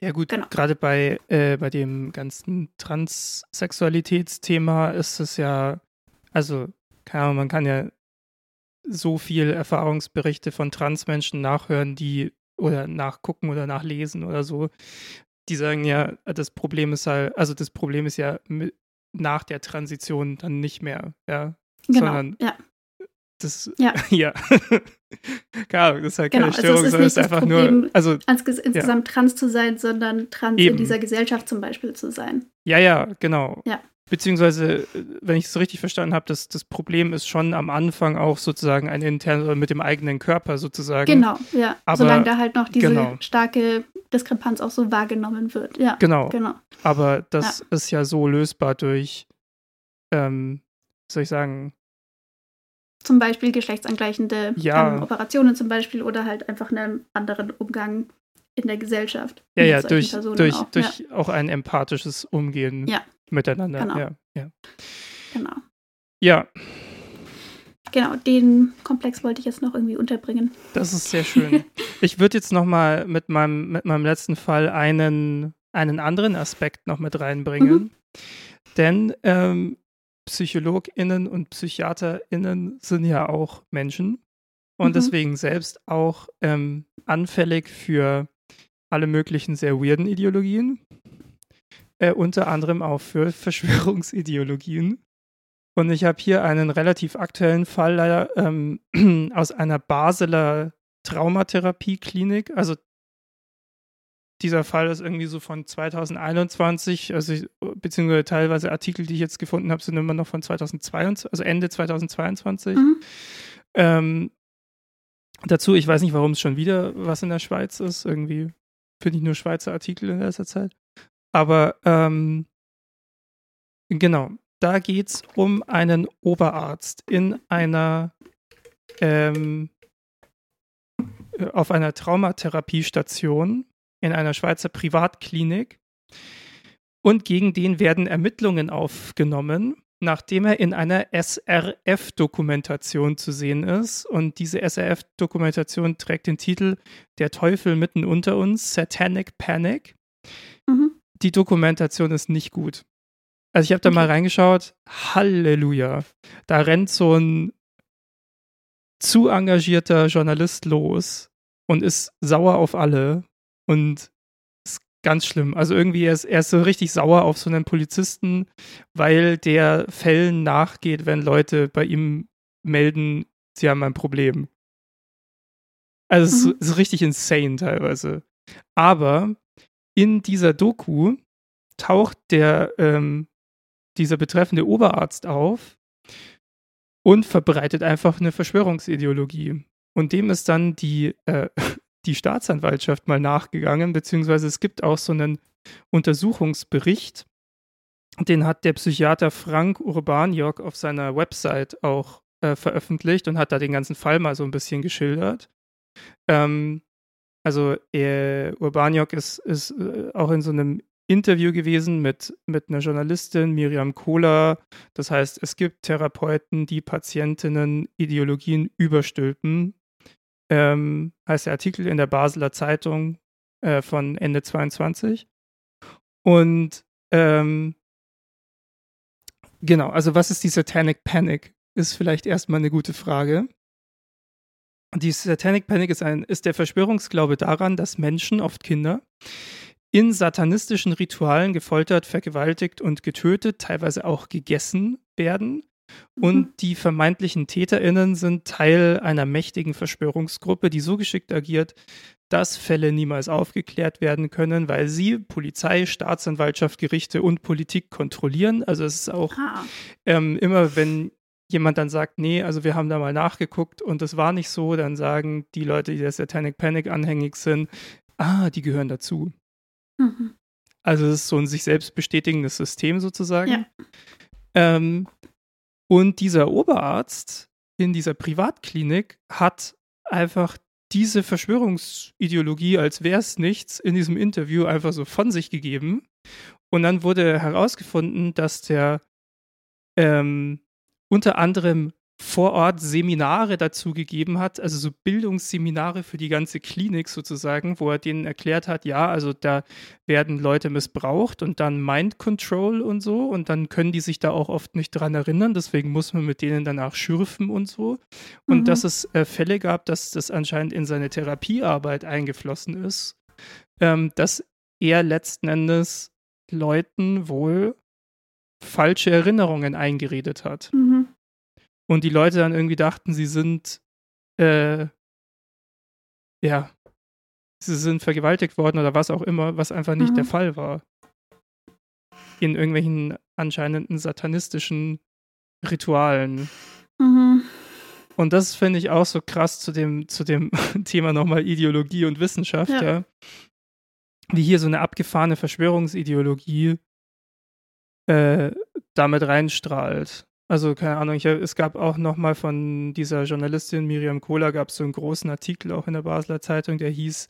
Ja gut, Genau. gerade bei, äh, bei dem ganzen Transsexualitätsthema ist es ja, also, keine Ahnung, man kann ja so viel Erfahrungsberichte von Transmenschen nachhören, die oder nachgucken oder nachlesen oder so. Die sagen ja, das Problem ist halt, also das Problem ist ja nach der Transition dann nicht mehr, ja. Genau. Sondern ja. das, Ja. ja. Keine Ahnung, das ist halt Genau, keine also Störung, ist sondern es ist einfach Problem- nur, also Ans insgesamt trans zu sein, sondern trans Eben. in dieser Gesellschaft zum Beispiel zu sein. Ja, ja, genau. Ja. Beziehungsweise, äh, wenn ich es richtig verstanden habe, das, das Problem ist schon am Anfang auch sozusagen ein internes oder mit dem eigenen Körper sozusagen. Genau, ja. Aber- Solange da halt noch diese genau. starke Diskrepanz auch so wahrgenommen wird. Ja, Genau. genau. Aber das ist ja so lösbar durch, ähm, soll ich sagen, Zum Beispiel geschlechtsangleichende Ja. ähm, Operationen zum Beispiel oder halt einfach einen anderen Umgang in der Gesellschaft. ja, ja, durch, Personen durch, auch. durch auch ein empathisches Umgehen Ja. Miteinander. Genau. Ja, ja. Genau. ja, Genau, den Komplex wollte ich jetzt noch irgendwie unterbringen. das ist sehr schön. ich würde jetzt nochmal mit meinem, mit meinem letzten Fall einen, einen anderen Aspekt noch mit reinbringen. Mhm. Denn ähm, PsychologInnen und PsychiaterInnen sind ja auch Menschen und Mhm. deswegen selbst auch ähm, anfällig für alle möglichen sehr weirden Ideologien. Äh, unter anderem auch für Verschwörungsideologien. Und ich habe hier einen relativ aktuellen Fall leider ähm, aus einer Basler Traumatherapie-Klinik. Also dieser Fall ist irgendwie so von 2021, also ich, beziehungsweise teilweise Artikel, die ich jetzt gefunden habe, sind immer noch von 2022, also Ende 2022. Mhm. Ähm, dazu, ich weiß nicht, warum es schon wieder was in der Schweiz ist. Irgendwie finde ich nur Schweizer Artikel in letzter Zeit. Aber ähm, genau, da geht es um einen Oberarzt in einer ähm, äh, auf einer Traumatherapiestation in einer Schweizer Privatklinik. Und gegen den werden Ermittlungen aufgenommen, nachdem er in einer SRF-Dokumentation zu sehen ist. Und diese SRF-Dokumentation trägt den Titel Der Teufel mitten unter uns, Satanic Panic. Mhm. Die Dokumentation ist nicht gut. Also ich habe da Okay. mal reingeschaut. Halleluja. Da rennt so ein zu engagierter Journalist los und ist sauer auf alle und ist ganz schlimm. Also irgendwie er ist er ist so richtig sauer auf so einen Polizisten, weil der Fällen nachgeht, wenn Leute bei ihm melden, sie haben ein Problem. Also es Mhm. ist, es ist richtig insane teilweise. Aber in dieser Doku taucht der ähm, dieser betreffende Oberarzt auf und verbreitet einfach eine Verschwörungsideologie. Und dem ist dann die, äh, die Staatsanwaltschaft mal nachgegangen, beziehungsweise es gibt auch so einen Untersuchungsbericht, den hat der Psychiater Frank Urbaniok auf seiner Website auch äh, veröffentlicht und hat da den ganzen Fall mal so ein bisschen geschildert. Ähm, also äh, Urbaniok ist, ist äh, auch in so einem Interview gewesen mit, mit einer Journalistin, Miriam Kohler. Das heißt, es gibt Therapeuten, die Patientinnen Ideologien überstülpen. Ähm, heißt der Artikel in der Basler Zeitung äh, von Ende 22. Und ähm, genau, also was ist die Satanic Panic? Ist vielleicht erstmal eine gute Frage. Die Satanic Panic ist, ein, ist der Verschwörungsglaube daran, dass Menschen, oft Kinder, in satanistischen Ritualen gefoltert, vergewaltigt und getötet, teilweise auch gegessen werden. Und Mhm. die vermeintlichen TäterInnen sind Teil einer mächtigen Verschwörungsgruppe, die so geschickt agiert, dass Fälle niemals aufgeklärt werden können, weil sie Polizei, Staatsanwaltschaft, Gerichte und Politik kontrollieren. Also es ist auch Ah, ähm, immer, wenn jemand dann sagt, nee, also wir haben da mal nachgeguckt und es war nicht so, dann sagen die Leute, die der Satanic Panic anhängig sind, ah, die gehören dazu. Mhm. Also es ist so ein sich selbst bestätigendes System sozusagen. Ja. Ähm, und dieser Oberarzt in dieser Privatklinik hat einfach diese Verschwörungsideologie, als wäre es nichts, in diesem Interview einfach so von sich gegeben. Und dann wurde herausgefunden, dass der ähm, unter anderem vor Ort Seminare dazu gegeben hat, also so Bildungsseminare für die ganze Klinik sozusagen, wo er denen erklärt hat, ja, also da werden Leute missbraucht und dann Mind Control und so und dann können die sich da auch oft nicht dran erinnern, deswegen muss man mit denen danach schürfen und so. Und mhm. dass es äh, Fälle gab, dass das anscheinend in seine Therapiearbeit eingeflossen ist, ähm, dass er letzten Endes Leuten wohl falsche Erinnerungen eingeredet hat. Mhm. Und die Leute dann irgendwie dachten, sie sind, äh, ja, sie sind vergewaltigt worden oder was auch immer, was einfach nicht mhm. der Fall war. In irgendwelchen anscheinenden satanistischen Ritualen. Mhm. Und das finde ich auch so krass zu dem, zu dem Thema nochmal Ideologie und Wissenschaft, ja. ja. Wie hier so eine abgefahrene Verschwörungsideologie äh, damit reinstrahlt. Also keine Ahnung, ich, es gab auch nochmal von dieser Journalistin Miriam Kohler, gab es so einen großen Artikel auch in der Basler Zeitung, der hieß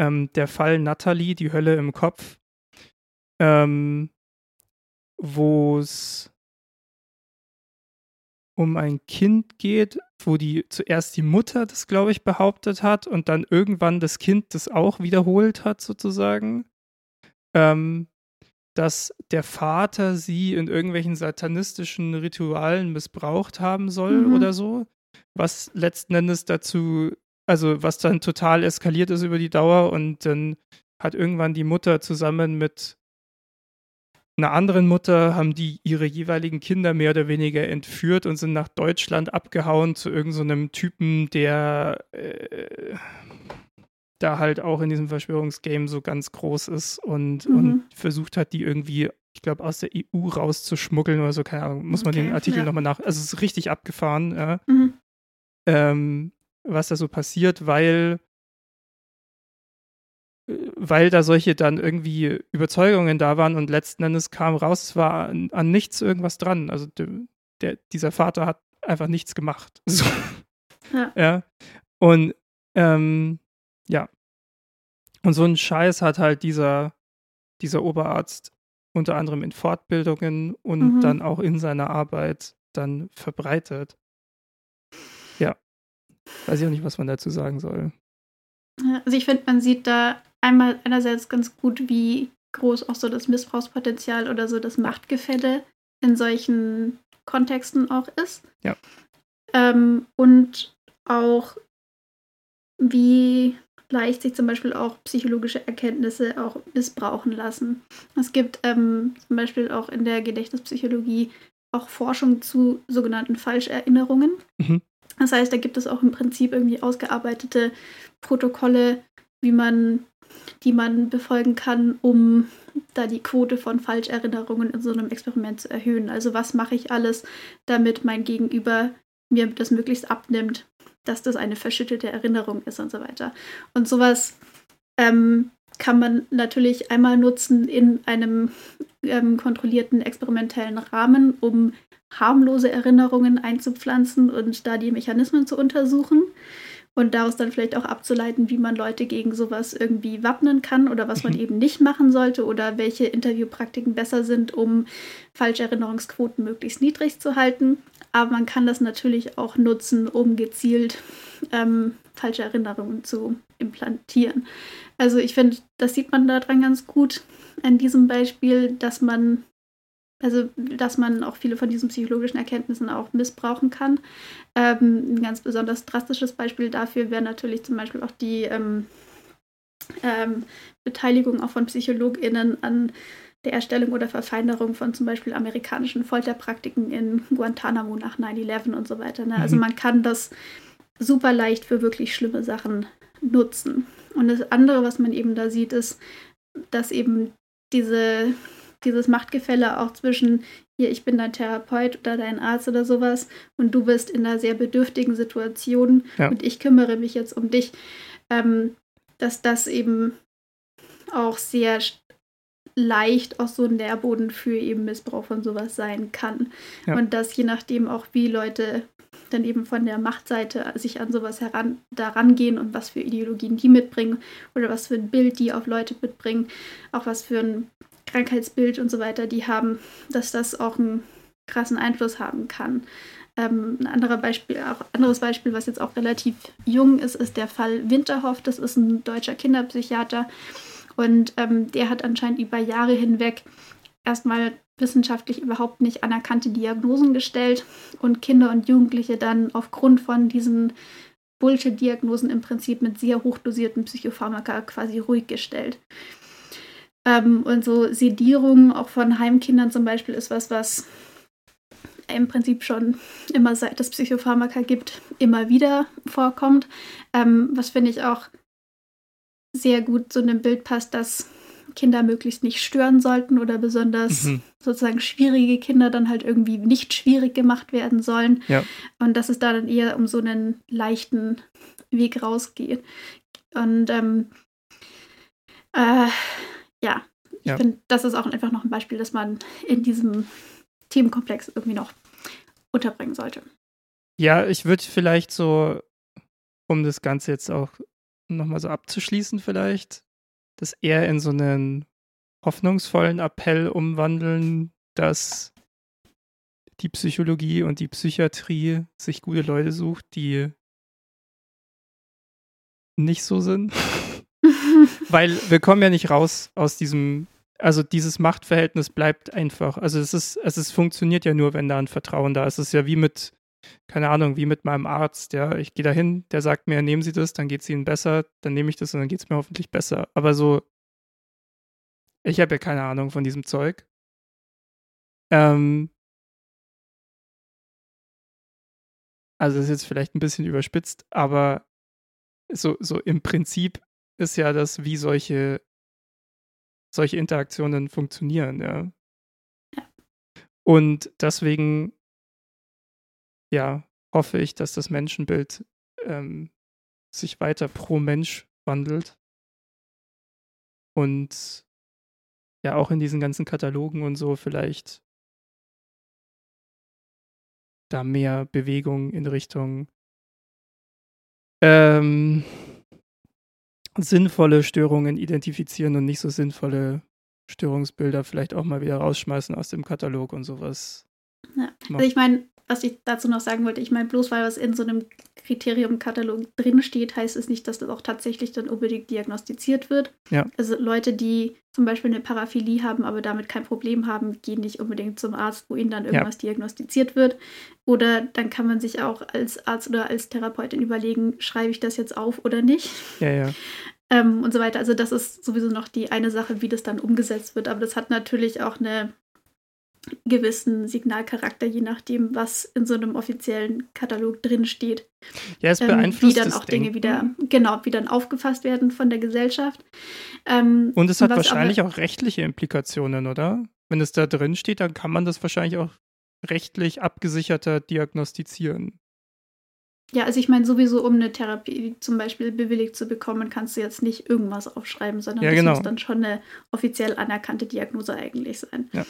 ähm, Der Fall Natalie, die Hölle im Kopf, ähm, wo es um ein Kind geht, wo die zuerst die Mutter das, glaube ich, behauptet hat und dann irgendwann das Kind das auch wiederholt hat, sozusagen. Ähm, dass der Vater sie in irgendwelchen satanistischen Ritualen missbraucht haben soll mhm. oder so. Was letzten Endes dazu, also was dann total eskaliert ist über die Dauer und dann hat irgendwann die Mutter zusammen mit einer anderen Mutter haben die ihre jeweiligen Kinder mehr oder weniger entführt und sind nach Deutschland abgehauen zu irgendeinem so Typen, der äh, da halt auch in diesem Verschwörungsgame so ganz groß ist und, mhm. und versucht hat, die irgendwie, ich glaube, aus der EU rauszuschmuggeln oder so, keine Ahnung, muss man okay, den Artikel ja. nochmal nach. Also es ist richtig abgefahren, ja. mhm. ähm, was da so passiert, weil weil da solche dann irgendwie Überzeugungen da waren und letzten Endes kam raus, es war an, an nichts irgendwas dran. Also der, der, dieser Vater hat einfach nichts gemacht. So. Ja. ja. Und ähm, ja. Und so ein Scheiß hat halt dieser, dieser Oberarzt unter anderem in Fortbildungen und mhm. dann auch in seiner Arbeit dann verbreitet. Ja. Weiß ich auch nicht, was man dazu sagen soll. Also ich finde, man sieht da einmal einerseits ganz gut, wie groß auch so das Missbrauchspotenzial oder so das Machtgefälle in solchen Kontexten auch ist. Ja. Ähm, und auch wie leicht sich zum Beispiel auch psychologische Erkenntnisse auch missbrauchen lassen. Es gibt ähm, zum Beispiel auch in der Gedächtnispsychologie auch Forschung zu sogenannten Falscherinnerungen. Mhm. Das heißt, da gibt es auch im Prinzip irgendwie ausgearbeitete Protokolle, wie man, die man befolgen kann, um da die Quote von Falscherinnerungen in so einem Experiment zu erhöhen. Also was mache ich alles, damit mein Gegenüber mir das möglichst abnimmt, dass das eine verschüttete Erinnerung ist und so weiter. Und sowas ähm, kann man natürlich einmal nutzen in einem ähm, kontrollierten experimentellen Rahmen, um harmlose Erinnerungen einzupflanzen und da die Mechanismen zu untersuchen und daraus dann vielleicht auch abzuleiten, wie man Leute gegen sowas irgendwie wappnen kann oder was man mhm. eben nicht machen sollte oder welche Interviewpraktiken besser sind, um Falscherinnerungsquoten möglichst niedrig zu halten. Aber man kann das natürlich auch nutzen, um gezielt ähm, falsche Erinnerungen zu implantieren. Also ich finde, das sieht man daran ganz gut an diesem Beispiel, dass man also dass man auch viele von diesen psychologischen Erkenntnissen auch missbrauchen kann. Ähm, ein ganz besonders drastisches Beispiel dafür wäre natürlich zum Beispiel auch die ähm, ähm, Beteiligung auch von PsychologInnen an der Erstellung oder Verfeinerung von zum Beispiel amerikanischen Folterpraktiken in Guantanamo nach 9-11 und so weiter. Ne? Also mhm. man kann das super leicht für wirklich schlimme Sachen nutzen. Und das andere, was man eben da sieht, ist, dass eben diese dieses Machtgefälle auch zwischen hier, ich bin dein Therapeut oder dein Arzt oder sowas und du bist in einer sehr bedürftigen Situation ja. und ich kümmere mich jetzt um dich, ähm, dass das eben auch sehr leicht auch so ein Nährboden für eben Missbrauch von sowas sein kann. Ja. Und dass je nachdem auch, wie Leute dann eben von der Machtseite sich an sowas heran, daran gehen und was für Ideologien die mitbringen oder was für ein Bild die auf Leute mitbringen, auch was für ein Krankheitsbild und so weiter die haben, dass das auch einen krassen Einfluss haben kann. Ähm, ein anderer Beispiel, auch anderes Beispiel, was jetzt auch relativ jung ist, ist der Fall Winterhoff. Das ist ein deutscher Kinderpsychiater und ähm, der hat anscheinend über Jahre hinweg erstmal wissenschaftlich überhaupt nicht anerkannte Diagnosen gestellt und Kinder und Jugendliche dann aufgrund von diesen Bullshit-Diagnosen im Prinzip mit sehr hochdosierten Psychopharmaka quasi ruhig gestellt. Ähm, und so Sedierung auch von Heimkindern zum Beispiel ist was, was im Prinzip schon immer seit es Psychopharmaka gibt, immer wieder vorkommt. Ähm, was finde ich auch sehr gut zu einem Bild passt, dass Kinder möglichst nicht stören sollten oder besonders mhm. sozusagen schwierige Kinder dann halt irgendwie nicht schwierig gemacht werden sollen. Ja. Und dass es da dann eher um so einen leichten Weg rausgeht. Und ähm, äh, ja, ich ja. finde, das ist auch einfach noch ein Beispiel, das man in diesem Themenkomplex irgendwie noch unterbringen sollte. Ja, ich würde vielleicht so, um das Ganze jetzt auch nochmal so abzuschließen, vielleicht, das eher in so einen hoffnungsvollen Appell umwandeln, dass die Psychologie und die Psychiatrie sich gute Leute sucht, die nicht so sind. Weil wir kommen ja nicht raus aus diesem, also dieses Machtverhältnis bleibt einfach. Also es ist, es ist, funktioniert ja nur, wenn da ein Vertrauen da ist. Es ist ja wie mit, keine Ahnung, wie mit meinem Arzt. Ja, ich gehe da hin, der sagt mir, nehmen Sie das, dann geht es Ihnen besser, dann nehme ich das und dann geht es mir hoffentlich besser. Aber so, ich habe ja keine Ahnung von diesem Zeug. Ähm, also das ist jetzt vielleicht ein bisschen überspitzt, aber so, so im Prinzip ist ja das, wie solche, solche Interaktionen funktionieren, ja. Und deswegen ja, hoffe ich, dass das Menschenbild ähm, sich weiter pro Mensch wandelt. Und ja, auch in diesen ganzen Katalogen und so vielleicht da mehr Bewegung in Richtung ähm, sinnvolle Störungen identifizieren und nicht so sinnvolle Störungsbilder vielleicht auch mal wieder rausschmeißen aus dem Katalog und sowas. Ja. Also ich meine, was ich dazu noch sagen wollte, ich meine, bloß weil was in so einem Kriteriumkatalog drinsteht, heißt es nicht, dass das auch tatsächlich dann unbedingt diagnostiziert wird. Ja. Also Leute, die zum Beispiel eine Paraphilie haben, aber damit kein Problem haben, gehen nicht unbedingt zum Arzt, wo ihnen dann irgendwas ja. diagnostiziert wird. Oder dann kann man sich auch als Arzt oder als Therapeutin überlegen, schreibe ich das jetzt auf oder nicht. Ja, ja. Ähm, und so weiter. Also das ist sowieso noch die eine Sache, wie das dann umgesetzt wird. Aber das hat natürlich auch eine gewissen Signalcharakter, je nachdem, was in so einem offiziellen Katalog drin steht. Ja, es beeinflusst ähm, Wie dann auch Dinge wieder, genau, wie dann aufgefasst werden von der Gesellschaft. Ähm, und es hat wahrscheinlich auch rechtliche Implikationen, oder? Wenn es da drin steht, dann kann man das wahrscheinlich auch rechtlich abgesicherter diagnostizieren. Ja, also ich meine, sowieso, um eine Therapie zum Beispiel bewilligt zu bekommen, kannst du jetzt nicht irgendwas aufschreiben, sondern ja, das genau. muss dann schon eine offiziell anerkannte Diagnose eigentlich sein. Ja.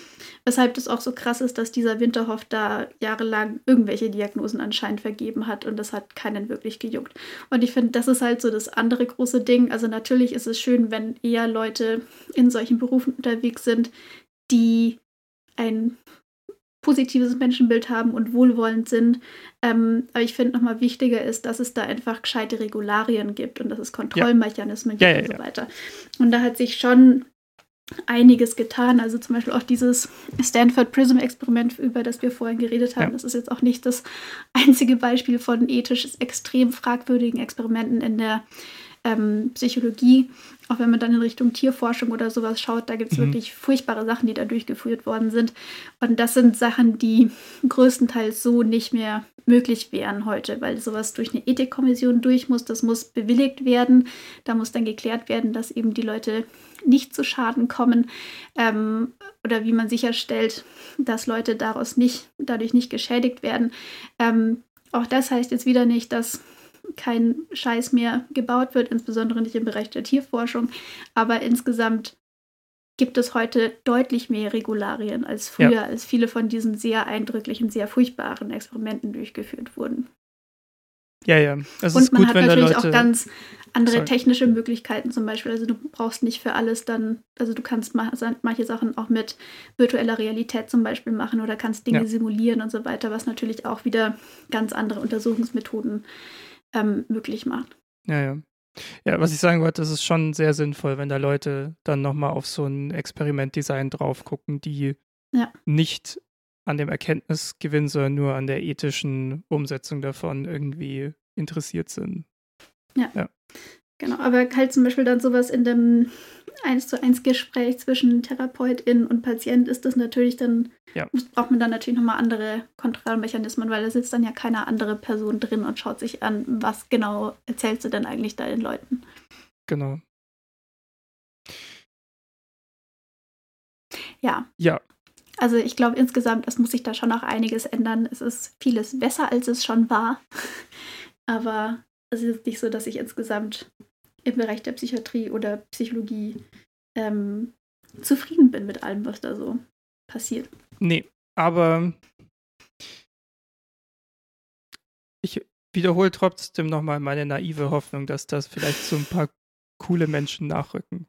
Weshalb das auch so krass ist, dass dieser Winterhoff da jahrelang irgendwelche Diagnosen anscheinend vergeben hat und das hat keinen wirklich gejuckt. Und ich finde, das ist halt so das andere große Ding. Also natürlich ist es schön, wenn eher Leute in solchen Berufen unterwegs sind, die ein positives Menschenbild haben und wohlwollend sind. Ähm, aber ich finde nochmal wichtiger ist, dass es da einfach gescheite Regularien gibt und dass es Kontrollmechanismen ja. gibt ja, ja, und so weiter. Und da hat sich schon einiges getan. Also zum Beispiel auch dieses Stanford Prism Experiment, über das wir vorhin geredet haben. Das ist jetzt auch nicht das einzige Beispiel von ethisch extrem fragwürdigen Experimenten in der ähm, Psychologie. Auch wenn man dann in Richtung Tierforschung oder sowas schaut, da gibt es mhm. wirklich furchtbare Sachen, die da durchgeführt worden sind. Und das sind Sachen, die größtenteils so nicht mehr möglich wären heute, weil sowas durch eine Ethikkommission durch muss. Das muss bewilligt werden. Da muss dann geklärt werden, dass eben die Leute nicht zu Schaden kommen ähm, oder wie man sicherstellt, dass Leute daraus nicht, dadurch nicht geschädigt werden. Ähm, auch das heißt jetzt wieder nicht, dass kein Scheiß mehr gebaut wird, insbesondere nicht im Bereich der Tierforschung. Aber insgesamt gibt es heute deutlich mehr Regularien als früher, ja. als viele von diesen sehr eindrücklichen, sehr furchtbaren Experimenten durchgeführt wurden. Ja, ja. Es und man gut, hat natürlich Leute... auch ganz andere Sorry. technische Möglichkeiten zum Beispiel. Also du brauchst nicht für alles dann, also du kannst manche Sachen auch mit virtueller Realität zum Beispiel machen oder kannst Dinge ja. simulieren und so weiter, was natürlich auch wieder ganz andere Untersuchungsmethoden ähm, möglich macht. Ja, ja. Ja, was ich sagen wollte, das ist schon sehr sinnvoll, wenn da Leute dann nochmal auf so ein Experimentdesign drauf gucken, die ja. nicht an dem Erkenntnisgewinn, sondern nur an der ethischen Umsetzung davon irgendwie interessiert sind. Ja. ja. Genau, aber halt zum Beispiel dann sowas in dem 1 zu 1 Gespräch zwischen Therapeutin und Patient ist das natürlich dann, ja. braucht man dann natürlich nochmal andere Kontrollmechanismen, weil da sitzt dann ja keine andere Person drin und schaut sich an, was genau erzählst du denn eigentlich da den Leuten. Genau. Ja. Ja, also ich glaube insgesamt, es muss sich da schon noch einiges ändern. Es ist vieles besser, als es schon war. Aber es ist nicht so, dass ich insgesamt im Bereich der Psychiatrie oder Psychologie ähm, zufrieden bin mit allem, was da so passiert. Nee, aber ich wiederhole trotzdem nochmal meine naive Hoffnung, dass das vielleicht so ein paar coole Menschen nachrücken.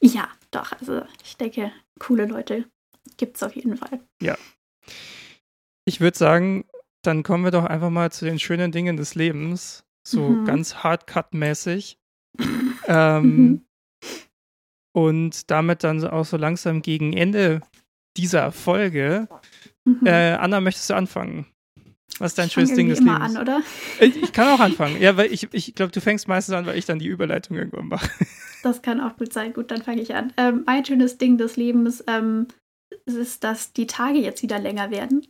Ja, doch. Also ich denke, coole Leute gibt es auf jeden Fall. Ja. Ich würde sagen, dann kommen wir doch einfach mal zu den schönen Dingen des Lebens. So mhm. ganz hardcut-mäßig. ähm, mhm. Und damit dann auch so langsam gegen Ende dieser Folge. Mhm. Äh, Anna, möchtest du anfangen? Was ist dein schönes Ding des Lebens? an, oder? Ich, ich kann auch anfangen. Ja, weil ich, ich glaube, du fängst meistens an, weil ich dann die Überleitung irgendwann mache. Das kann auch gut sein. Gut, dann fange ich an. Ähm, ein schönes Ding des Lebens ähm, ist, dass die Tage jetzt wieder länger werden.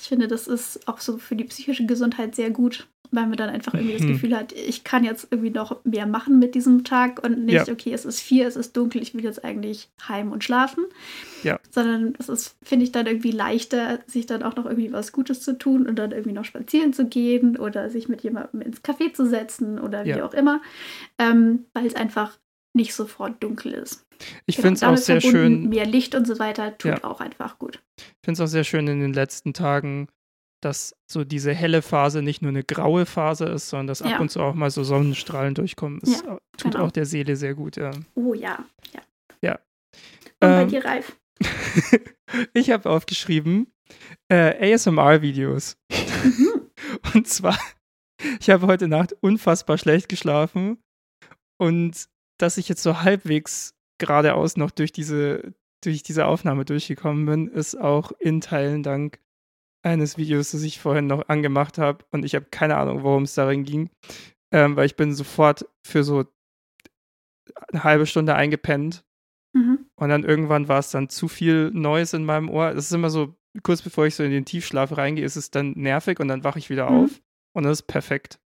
Ich finde, das ist auch so für die psychische Gesundheit sehr gut, weil man dann einfach irgendwie mhm. das Gefühl hat, ich kann jetzt irgendwie noch mehr machen mit diesem Tag und nicht, ja. okay, es ist vier, es ist dunkel, ich will jetzt eigentlich heim und schlafen. Ja. Sondern es ist, finde ich, dann irgendwie leichter, sich dann auch noch irgendwie was Gutes zu tun und dann irgendwie noch spazieren zu gehen oder sich mit jemandem ins Café zu setzen oder wie ja. auch immer, ähm, weil es einfach nicht sofort dunkel ist. Ich genau, finde es auch sehr schön. Mehr Licht und so weiter tut auch einfach gut. Ich finde es auch sehr schön in den letzten Tagen, dass so diese helle Phase nicht nur eine graue Phase ist, sondern dass ja. ab und zu auch mal so Sonnenstrahlen durchkommen. Das ja, tut genau. auch der Seele sehr gut, ja. Oh ja, ja. Ja. Und ähm, bei dir, Ralf? ich habe aufgeschrieben äh, ASMR-Videos. Mhm. und zwar, ich habe heute Nacht unfassbar schlecht geschlafen und dass ich jetzt so halbwegs geradeaus noch durch diese, durch diese Aufnahme durchgekommen bin, ist auch in Teilen dank eines Videos, das ich vorhin noch angemacht habe. Und ich habe keine Ahnung, worum es darin ging, ähm, weil ich bin sofort für so eine halbe Stunde eingepennt. Mhm. Und dann irgendwann war es dann zu viel Neues in meinem Ohr. Das ist immer so, kurz bevor ich so in den Tiefschlaf reingehe, ist es dann nervig und dann wache ich wieder mhm. auf. Und das ist perfekt.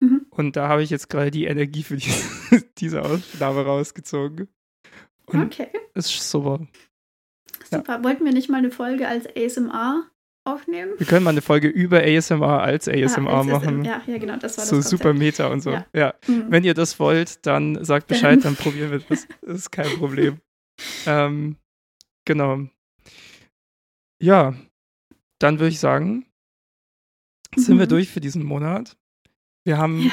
Mhm. Und da habe ich jetzt gerade die Energie für die, diese Aufnahme rausgezogen. Und okay. Ist super. Super. Ja. Wollten wir nicht mal eine Folge als ASMR aufnehmen? Wir können mal eine Folge über ASMR als ASMR ah, machen. Ja, ja, genau, das war so das So super Meta und so. Ja. ja. Mhm. Wenn ihr das wollt, dann sagt Bescheid, dann probieren wir das. Das ist kein Problem. ähm, genau. Ja, dann würde ich sagen, sind mhm. wir durch für diesen Monat. Wir haben ja.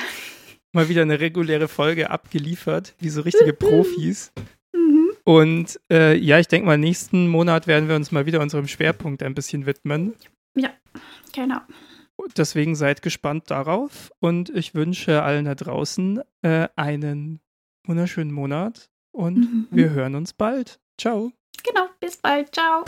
mal wieder eine reguläre Folge abgeliefert, wie so richtige Profis. Und äh, ja, ich denke mal, nächsten Monat werden wir uns mal wieder unserem Schwerpunkt ein bisschen widmen. Ja, genau. Deswegen seid gespannt darauf und ich wünsche allen da draußen äh, einen wunderschönen Monat und mhm. wir hören uns bald. Ciao. Genau, bis bald. Ciao.